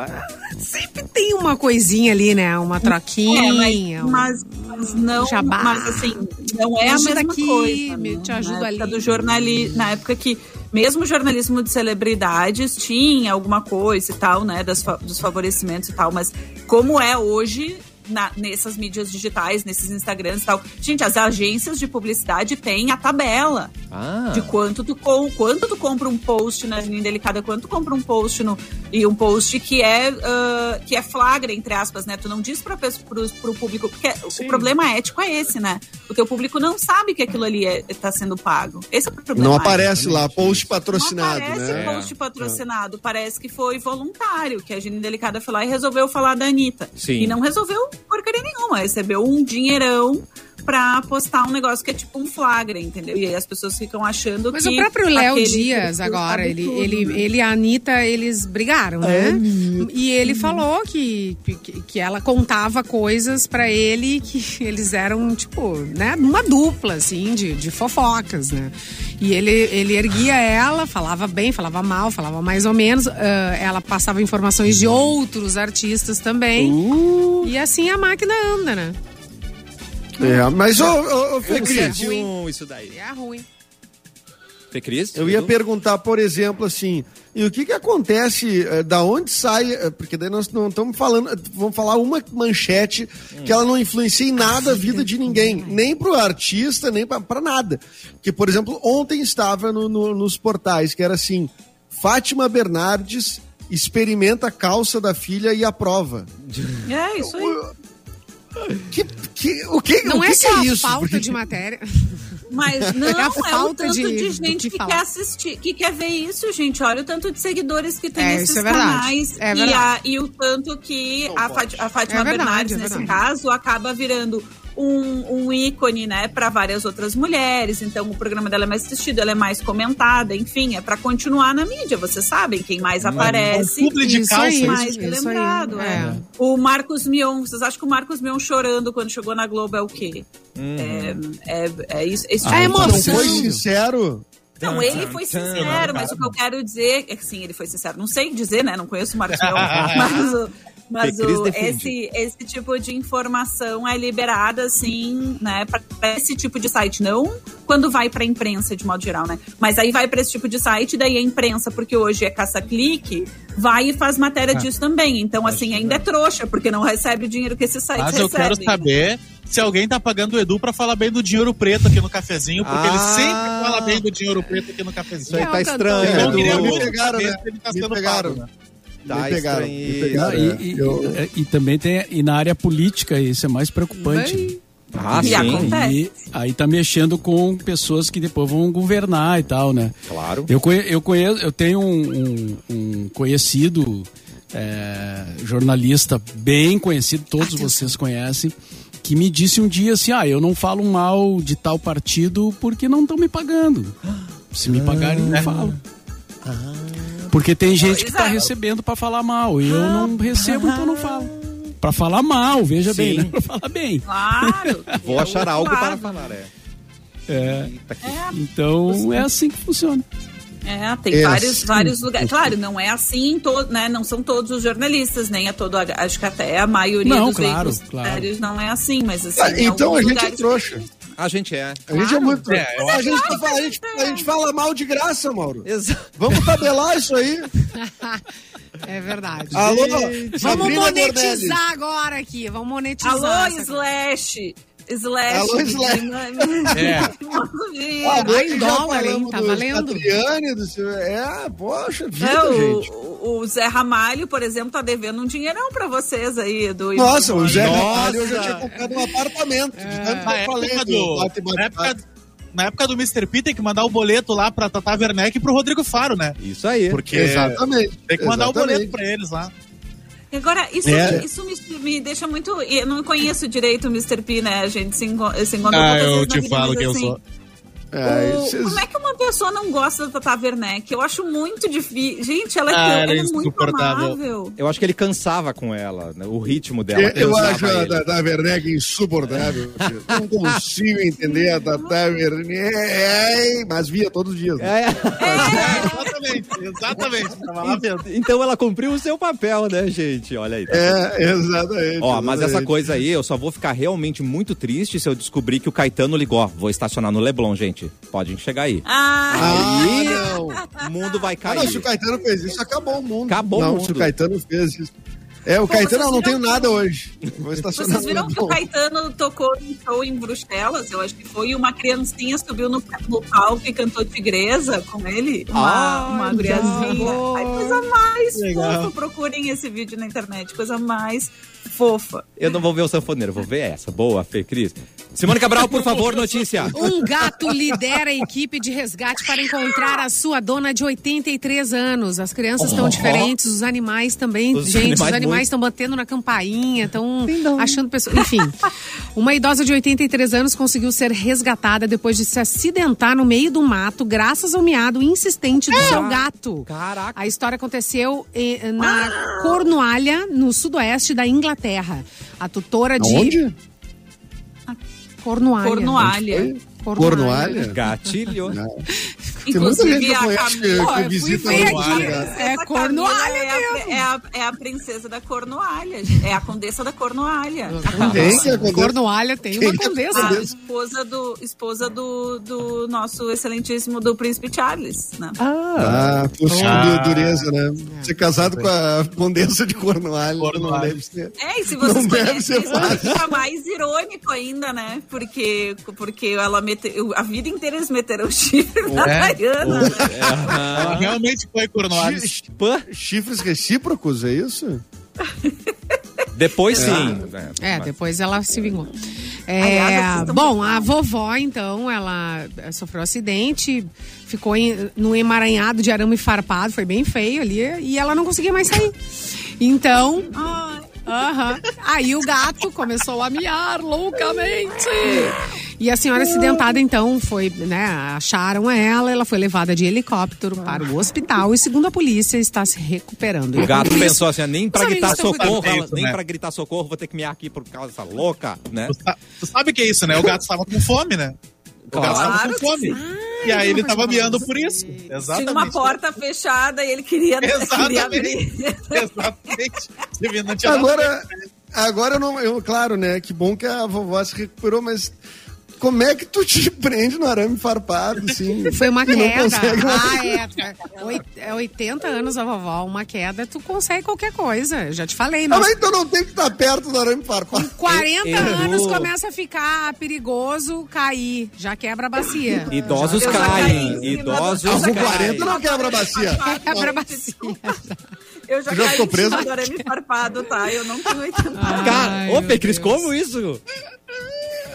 sempre tem uma coisinha ali, né? Uma troquinha. É, mas, mas, não. Jabá. Mas assim, não é a mesma aqui, coisa. Me, te ajuda ali. Do jornali, na época que mesmo o jornalismo de celebridades tinha alguma coisa e tal, né, das, dos favorecimentos e tal, mas como é hoje, na, nessas mídias digitais, nesses Instagrams e tal. Gente, as agências de publicidade têm a tabela ah. de quanto tu, quanto tu compra um post na linha delicada, quanto tu compra um post no, e um post que é, uh, que é flagra, entre aspas, né? Tu não diz para o público, porque Sim. o problema ético é esse, né? O teu público não sabe que aquilo ali está é, tá sendo pago. Esse é o problema. Não aparece lá, post patrocinado, não aparece né? post é. patrocinado, é. parece que foi voluntário, que a Gina Delicada foi lá e resolveu falar da Anitta. Sim. E não resolveu porcaria nenhuma. Recebeu um dinheirão pra postar um negócio que é tipo um flagra, entendeu? E aí as pessoas ficam achando Mas que. Mas o próprio Léo Dias, agora, ele, ele, ele e a Anitta, eles brigaram, né? E ele falou que, que, que ela contava coisas para ele que eles eram, tipo, né? Uma dupla, assim, de, de fofocas, né? E ele, ele erguia ela, falava bem, falava mal, falava mais ou menos. Uh, ela passava informações de outros artistas também. Uh. E assim a máquina anda, né? É, mas, ô, ô, ô Fê Cris. É isso daí. É ruim. Fê Cris? Eu ia perguntar, por exemplo, assim, e o que que acontece, eh, da onde sai, eh, porque daí nós não estamos falando, vamos falar uma manchete hum. que ela não influencia em nada a vida de ninguém, nem pro artista, nem para nada. Que, por exemplo, ontem estava no, no, nos portais, que era assim, Fátima Bernardes experimenta a calça da filha e aprova. É, isso aí. Que, que, o que, não o é que só que é a isso? falta Porque... de matéria. Mas não, é, a falta é o tanto de, de gente que, que quer assistir, que quer ver isso, gente. Olha o tanto de seguidores que tem é, nesses é canais. É e, a, e, o tanto que a, Fátima, a Fátima é verdade, Bernardes, é nesse caso, acaba virando um, um ícone, né, para várias outras mulheres. Então o programa dela é mais assistido, ela é mais comentada, enfim, é para continuar na mídia. Vocês sabem quem mais aparece, um de calça, aí, mais isso, lembrado. Aí, é. é. O Marcos Mion, vocês acham que o Marcos Mion chorando quando chegou na Globo é o quê? Hum. É, é, é isso. Esse tipo ah, emoção. Não foi sincero? Não, ele foi sincero, mas o que eu quero dizer é que sim, ele foi sincero. Não sei dizer, né? Não conheço o Marcos Mion, mas mas o, esse, esse tipo de informação é liberada, assim, né, para esse tipo de site. Não quando vai para a imprensa, de modo geral, né? Mas aí vai para esse tipo de site, daí a imprensa, porque hoje é caça-clique, vai e faz matéria ah. disso também. Então, assim, ainda é trouxa, porque não recebe o dinheiro que esse site Mas recebe. Mas eu quero saber se alguém tá pagando o Edu pra falar bem do dinheiro preto aqui no cafezinho, porque ah. ele sempre fala bem do dinheiro preto aqui no cafezinho. Isso aí tá estranho. Eu queria muito pegaram, né? ele tá sendo pegaram. Pago, né? Tá, me pegaram, me pegaram, e, é. e, eu... e, e, também tem e na área política isso é mais preocupante. Ah, sim. E aí tá mexendo com pessoas que depois vão governar e tal, né? Claro. Eu, conhe, eu conheço, eu tenho um, um, um conhecido é, jornalista bem conhecido, todos vocês conhecem, que me disse um dia assim: ah, eu não falo mal de tal partido porque não estão me pagando. Se me pagarem, eu não falo. Ah. Porque tem gente que está recebendo para falar mal. E eu não recebo, então não falo. Para falar mal, veja Sim. bem, né? Para falar bem. Claro. Vou achar algo para falar, é. É. Então é assim que funciona. É, tem é vários, assim. vários lugares. Claro, não é assim todo, né? Não são todos os jornalistas, nem a todo. Acho que até a maioria não, dos claro, claro. não é assim, mas assim. Ah, então a gente é trouxa. A gente é. A gente é muito. É, a, gente claro fala, a, gente, a gente fala mal de graça, Mauro. Exato. Vamos tabelar isso aí. É verdade. Alô, Vamos monetizar agora aqui. Vamos monetizar. Alô, Slash. Slash. Alô, Slash. É. Ah, Tá em hoje já dólar, hein? falamos Tá do valendo. Satriani, do seu- É, poxa vida, É, gente. o, o Zé Ramalho, por exemplo, tá devendo um dinheirão pra vocês aí. Do Nossa, o Zé Nossa. Ramalho eu já tinha comprado um apartamento. De tanto que Na época, do do, bate, bate, na, época, na época do Mr. P, tem que mandar o boleto lá pra Tata Werneck e pro Rodrigo Faro, né? Isso aí. Porque Exatamente. tem que mandar o exatamente. boleto pra eles lá. Agora, isso, É. isso me, me deixa muito. Eu não conheço direito o Mr. P, né? A gente se, enco- se encontra Ah, eu te falo mas quem eu assim, sou. É, o- Como é que uma pessoa não gosta da Tata Werneck? Eu acho muito difícil. Gente, ela é, Ah, ela é é muito insuportável. amável. Eu acho que ele cansava com ela, né? o ritmo dela. Eu, eu acho a ele. Tata Werneck insuportável. Eu não consigo entender a Tata Werneck, mas via todos os dias. né? É, exatamente, exatamente. Então ela cumpriu o seu papel, né, gente? Olha aí. É, exatamente. Ó, mas essa exatamente. coisa aí, eu só vou ficar realmente muito triste se eu descobrir que o Caetano ligou. Vou estacionar no Leblon, gente. Podem chegar aí. Ah, Aí Ah, não. o mundo vai Ah, cair. não, se o Caetano fez isso, acabou o mundo. Acabou o não, mundo. se o Caetano fez isso. É, o Pô, Caetano, eu não tenho nada hoje. Vou estacionar Vocês viram que o. Caetano tocou num show em Bruxelas? Eu acho que foi. E uma criancinha subiu no, no palco e cantou Tigresa com ele. Uma, Ai, uma guriazinha. Ai, coisa mais Legal. fofa. Procurem esse vídeo na internet. Coisa mais fofa. Eu não vou ver o sanfoneiro, vou ver essa. Boa, Fê Cris. Simone Cabral, por favor, notícia. Um gato lidera a equipe de resgate para encontrar a sua dona de 83 anos. As crianças estão diferentes, os animais também. Os Gente, os animais animais muito. estão batendo na campainha, estão achando pessoas. Enfim, uma idosa de 83 anos conseguiu ser resgatada depois de se acidentar no meio do mato, graças ao miado insistente do seu gato. Caraca. A história aconteceu eh, na Cornualha, no sudoeste da Inglaterra. A tutora de. Aonde? Cornualha. Cornualha. Cornualha? Gatilho. Tem muita gente Inclusive, que a conhece que, Camila. que visita ver Cornualha. aqui. É é a, mesmo. é, a, é a princesa da Cornualha. É a condessa da Cornualha. A Camila. Quem que é condessa? Cornualha tem uma Quem é condessa. A esposa do, esposa do, do nosso excelentíssimo do príncipe Charles, né? Ah, puxa, Ah. du- dureza, né? Ser casado com a condessa de Cornualha, não deve ser. É, e se vocês Não deve conhecem ser isso, fácil. fica mais irônico ainda, né? Porque, porque ela meteu. A vida inteira eles meteram chifre na É. Diana. Ela realmente foi Pã? Chifres recíprocos, é isso? Depois sim. É, depois ela se vingou. É, bom, a vovó, então, ela sofreu um acidente, ficou em, no emaranhado de arame farpado, foi bem feio ali, e ela não conseguia mais sair. Então, Ai. Aí o gato começou a miar loucamente. E a senhora acidentada, então, foi, né? Acharam ela, ela foi levada de helicóptero para o hospital e, segundo a polícia, está se recuperando. O gato isso, pensou assim, nem pra Sabe, gritar tão socorro, ela- disso, nem né? pra gritar socorro, vou ter que miar aqui por causa dessa louca, né? Tu, sa- tu sabe o que é isso, né? O gato estava com fome, né? O gato Claro estava que com fome. e aí ele tava miando por isso. Exatamente. tinha uma porta fechada e ele queria, queria Exatamente. abrir. Exatamente. Não tinha Agora, agora eu não. Eu, claro, né? Que bom que a vovó se recuperou, mas como é que tu te prende no arame farpado, assim? Foi uma não queda. consegue Ah, é. Oit- é 80 anos a vovó, uma queda, tu consegue qualquer coisa. Eu já te falei, nós mas então não tem que estar perto do arame farpado. 40 Errou. anos começa a ficar perigoso cair. Já quebra a bacia. Idosos já caem, idosos do- Ah, com caem. 40 não quebra a bacia. Quebra a bacia. Eu já, Já caí em preso? cima do arame farpado, tá? Eu não tenho 80 anos. Cara, ô meu Fê Cris, Deus. como isso?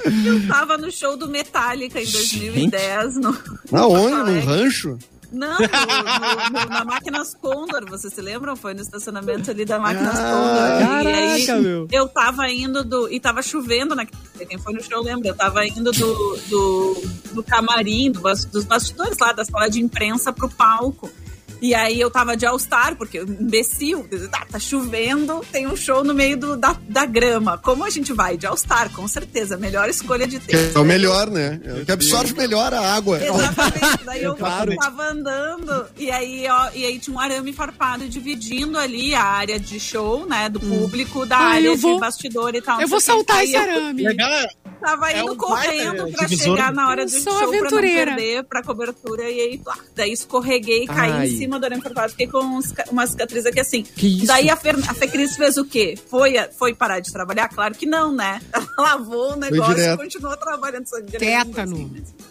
Eu tava no show do Metallica em 2010. No... Aonde? Alegre. Num rancho? Não, no- no- no- na Máquinas Condor, vocês se lembram? Foi no estacionamento ali da Máquinas Ah, Condor. e aí caraca, meu. eu tava indo do. E tava chovendo na. Quem foi no show lembra? Eu tava indo do, do, do camarim, do dos bastidores lá, da sala de imprensa pro palco. E aí eu tava de All-Star, porque imbecil, tá, tá chovendo, tem um show no meio do, da, da grama. Como a gente vai? De All-Star, com certeza. Melhor escolha de tempo. é o melhor, né? É o que absorve melhor a água. Exatamente. Daí eu Claro. tava andando e aí, ó, e aí tinha um arame farpado dividindo ali a área de show, né, do público, da Ah, área vou- de bastidor e tal. Eu vou saltar esse arame. Legal tava É indo um correndo divisor. chegar na hora do show pra não perder, pra cobertura. E aí, plá, daí escorreguei, caí Ai. em cima do arame farpado. Fiquei com uns uma cicatriz aqui assim. Que isso? Daí a, Fer, a Fê Cris fez o quê? Foi, foi parar de trabalhar? Claro que não, né? Ela lavou o negócio e continuou trabalhando. Tétano. assim, mas-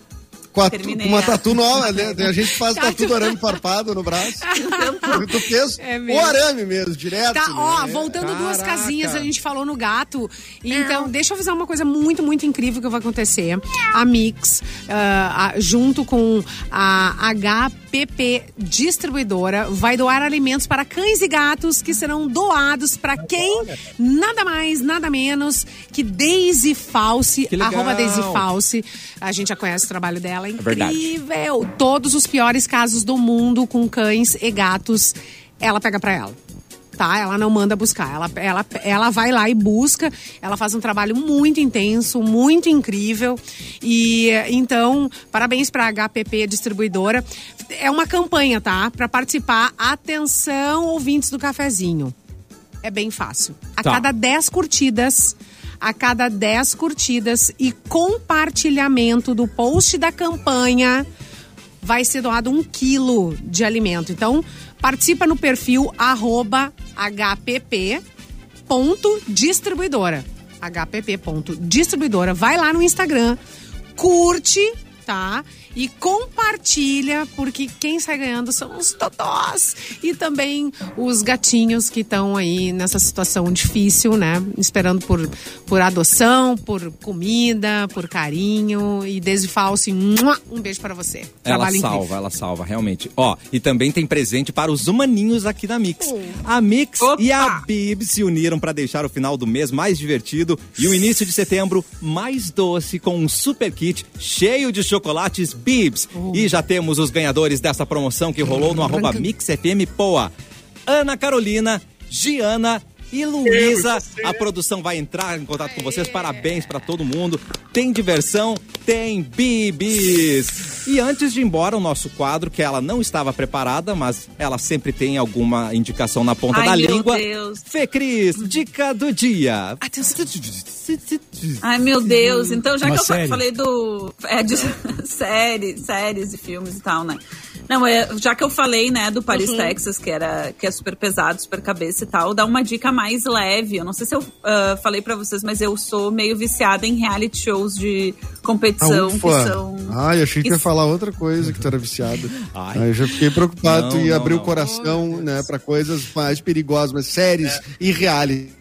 Com, a, com uma tatu nova, né? Tem a gente que faz tatu do arame farpado no braço. tu fez É o arame mesmo, direto. Tá, ó, né? voltando duas Caraca. casinhas, a gente falou no gato. Então, deixa eu avisar uma coisa muito, muito incrível que vai acontecer. A Mix, ah, a- junto com a HPP Distribuidora, vai doar alimentos para cães e gatos que serão doados para quem? Nada mais, nada menos que Daisy False, Que arroba Daisy False. A gente já conhece o trabalho dela, é verdade. incrível. Todos os piores casos do mundo com cães e gatos, ela pega pra ela. Tá? Ela não manda buscar. Ela, ela, ela vai lá e busca. Ela faz um trabalho muito intenso, muito incrível. E então, parabéns pra HPP Distribuidora. É uma campanha, tá? Pra participar. Atenção, ouvintes do cafezinho. É bem fácil. A Tá. cada 10 curtidas, a cada 10 curtidas e compartilhamento do post da campanha, vai ser doado um quilo de alimento. Então, participa no perfil arroba hpp.distribuidora. hpp.distribuidora. Vai lá no Instagram, curte, tá? E compartilha, porque quem sai ganhando são os totós e também os gatinhos que estão aí nessa situação difícil, né? Esperando por, por adoção, por comida, por carinho. E desde falso, um beijo para você. Ela Trabalho salva, incrível. ela salva, realmente. Ó, e também tem presente para os humaninhos aqui na Mix. Hum. A Mix Opa! e a Bib se uniram para deixar o final do mês mais divertido e o início de setembro mais doce com um super kit cheio de chocolates Bibs. Oh. E já temos os ganhadores dessa promoção que rolou no arroba Mix FM Poa. Ana Carolina, Giana e Luísa. A produção vai entrar em contato com vocês. Parabéns para todo mundo. Tem diversão, tem bibis. E antes de ir embora, o nosso quadro, que ela não estava preparada, mas ela sempre tem alguma indicação na ponta Ai, da meu língua. Deus. Fê Cris, dica do dia. Ai, meu Deus. Então, já Uma que eu série. falei do. É, de série, séries e filmes e tal, né? Não, é, já que eu falei, né, do Paris, Texas, que, era, que é super pesado, super cabeça e tal, dá uma dica mais leve. Eu não sei se eu ah, falei pra vocês, mas eu sou meio viciada em reality shows de competição, Ah, que ufa. são. Ai, achei que ia Isso. falar outra coisa que tu era viciado. Ai. Aí eu já fiquei preocupado Não, e não. o coração, né, pra coisas mais perigosas, mas séries e reality.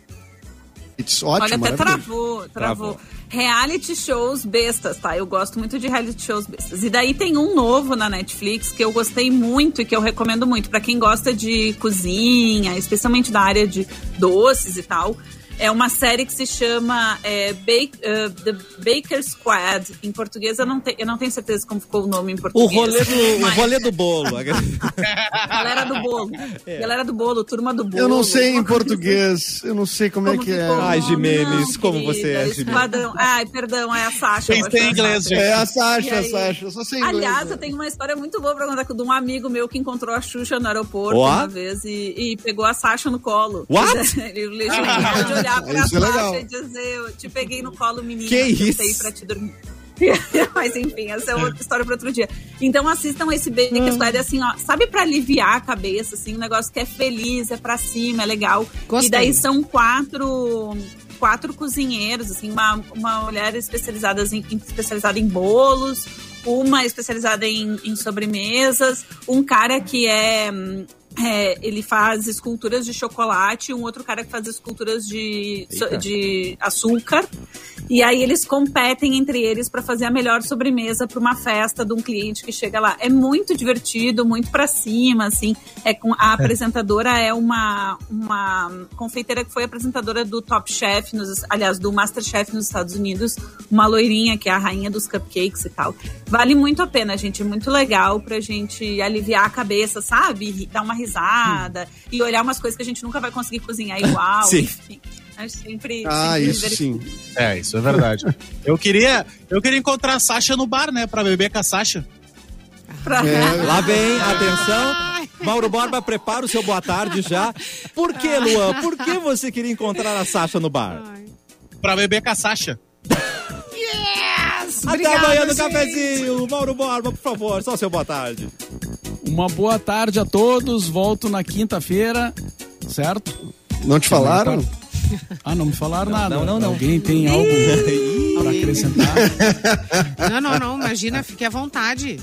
Ótimo, Olha, até travou, travou. Travou. Reality shows bestas, tá? Eu gosto muito de reality shows bestas. E daí tem um novo na Netflix que eu gostei muito e que eu recomendo muito pra quem gosta de cozinha, especialmente da área de doces e tal. É uma série que se chama é, Bake- uh, The Baker Squad. Em português, eu não, te- eu não tenho certeza como ficou o nome em O português. rolê do, o Mas- rolê do bolo. Galera do bolo. Galera do bolo, turma do bolo. Eu não sei em assim. português, eu não sei como, Como é que é. o Ai? Jimenez, como querida, você é, Jimenez. Ai, perdão, é a Sasha. eu Pensei acho em que é a inglês, Sasha. É a E Sasha, eu só sei inglês. Aliás, né? eu tenho uma história muito boa pra contar de um amigo meu que encontrou a Xuxa no aeroporto Ó. uma vez e, e pegou a Sasha no colo. What? Ele pode olhar é e dizer, eu te peguei no colo, menina. Que isso? pra te dormir. Mas enfim, essa é outra história para outro dia. Então assistam esse Baker Squad, assim, ó, sabe pra aliviar a cabeça, assim, um negócio que é feliz, é pra cima, é legal. Gostei. E daí são quatro quatro cozinheiros, assim, uma, uma mulher especializada em, especializada em bolos, uma especializada em, em sobremesas, um cara que é, hum, é, ele faz esculturas de chocolate, um outro cara que faz esculturas de, Eita. de açúcar. E aí eles competem entre eles para fazer a melhor sobremesa para uma festa de um cliente que chega lá. É muito divertido, muito para cima, assim. É com a apresentadora é uma uma confeiteira que foi apresentadora do Top Chef, nos, aliás, do Master Chef nos Estados Unidos, uma loirinha que é a rainha dos cupcakes e tal. Vale muito a pena, gente, é muito legal pra gente aliviar a cabeça, sabe? Dar uma risada e olhar umas coisas que a gente nunca vai conseguir cozinhar igual, Sim. enfim. Acho sempre, Ah, sempre isso sim. É, isso é verdade. eu queria, eu queria encontrar a Sasha no bar, né, pra beber com a Sasha. Pra- É, Lá vem, atenção. Mauro Borba, prepara o seu boa tarde já. Por que, Luan? Por que você queria encontrar a Sasha no bar? Pra beber com a Sasha. Yes! Até Obrigada, amanhã no gente. cafezinho. Mauro Borba, por favor, só seu boa tarde. Uma boa tarde a todos. Volto na quinta-feira, certo? Não te falaram? Ah, não me falaram nada. não, não, não. Alguém tem algo para acrescentar? Não, não, não. Imagina, fique à vontade.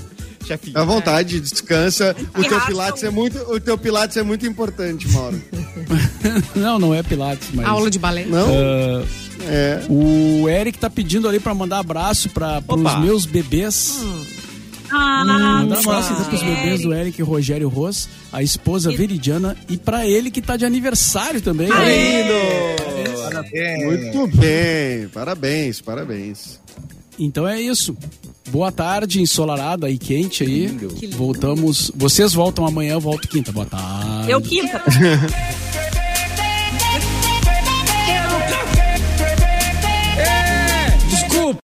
À vontade, descansa. O teu pilates é muito, o teu pilates é muito importante, Mauro. não, não é Pilates, mas. Aula de balé. Não? Ah, É. o Eric tá pedindo ali pra mandar abraço para os meus bebês. Ah, Mandar abraço então pros bebês do Eric Rogério Ros, a esposa Veridiana e pra ele que tá de aniversário também. Lindo! Parabéns. Muito bem. Parabéns, parabéns. Então é isso. Boa tarde, ensolarada e quente aí. lindo. Voltamos. Vocês voltam amanhã, eu volto quinta. Boa tarde. eu quinta.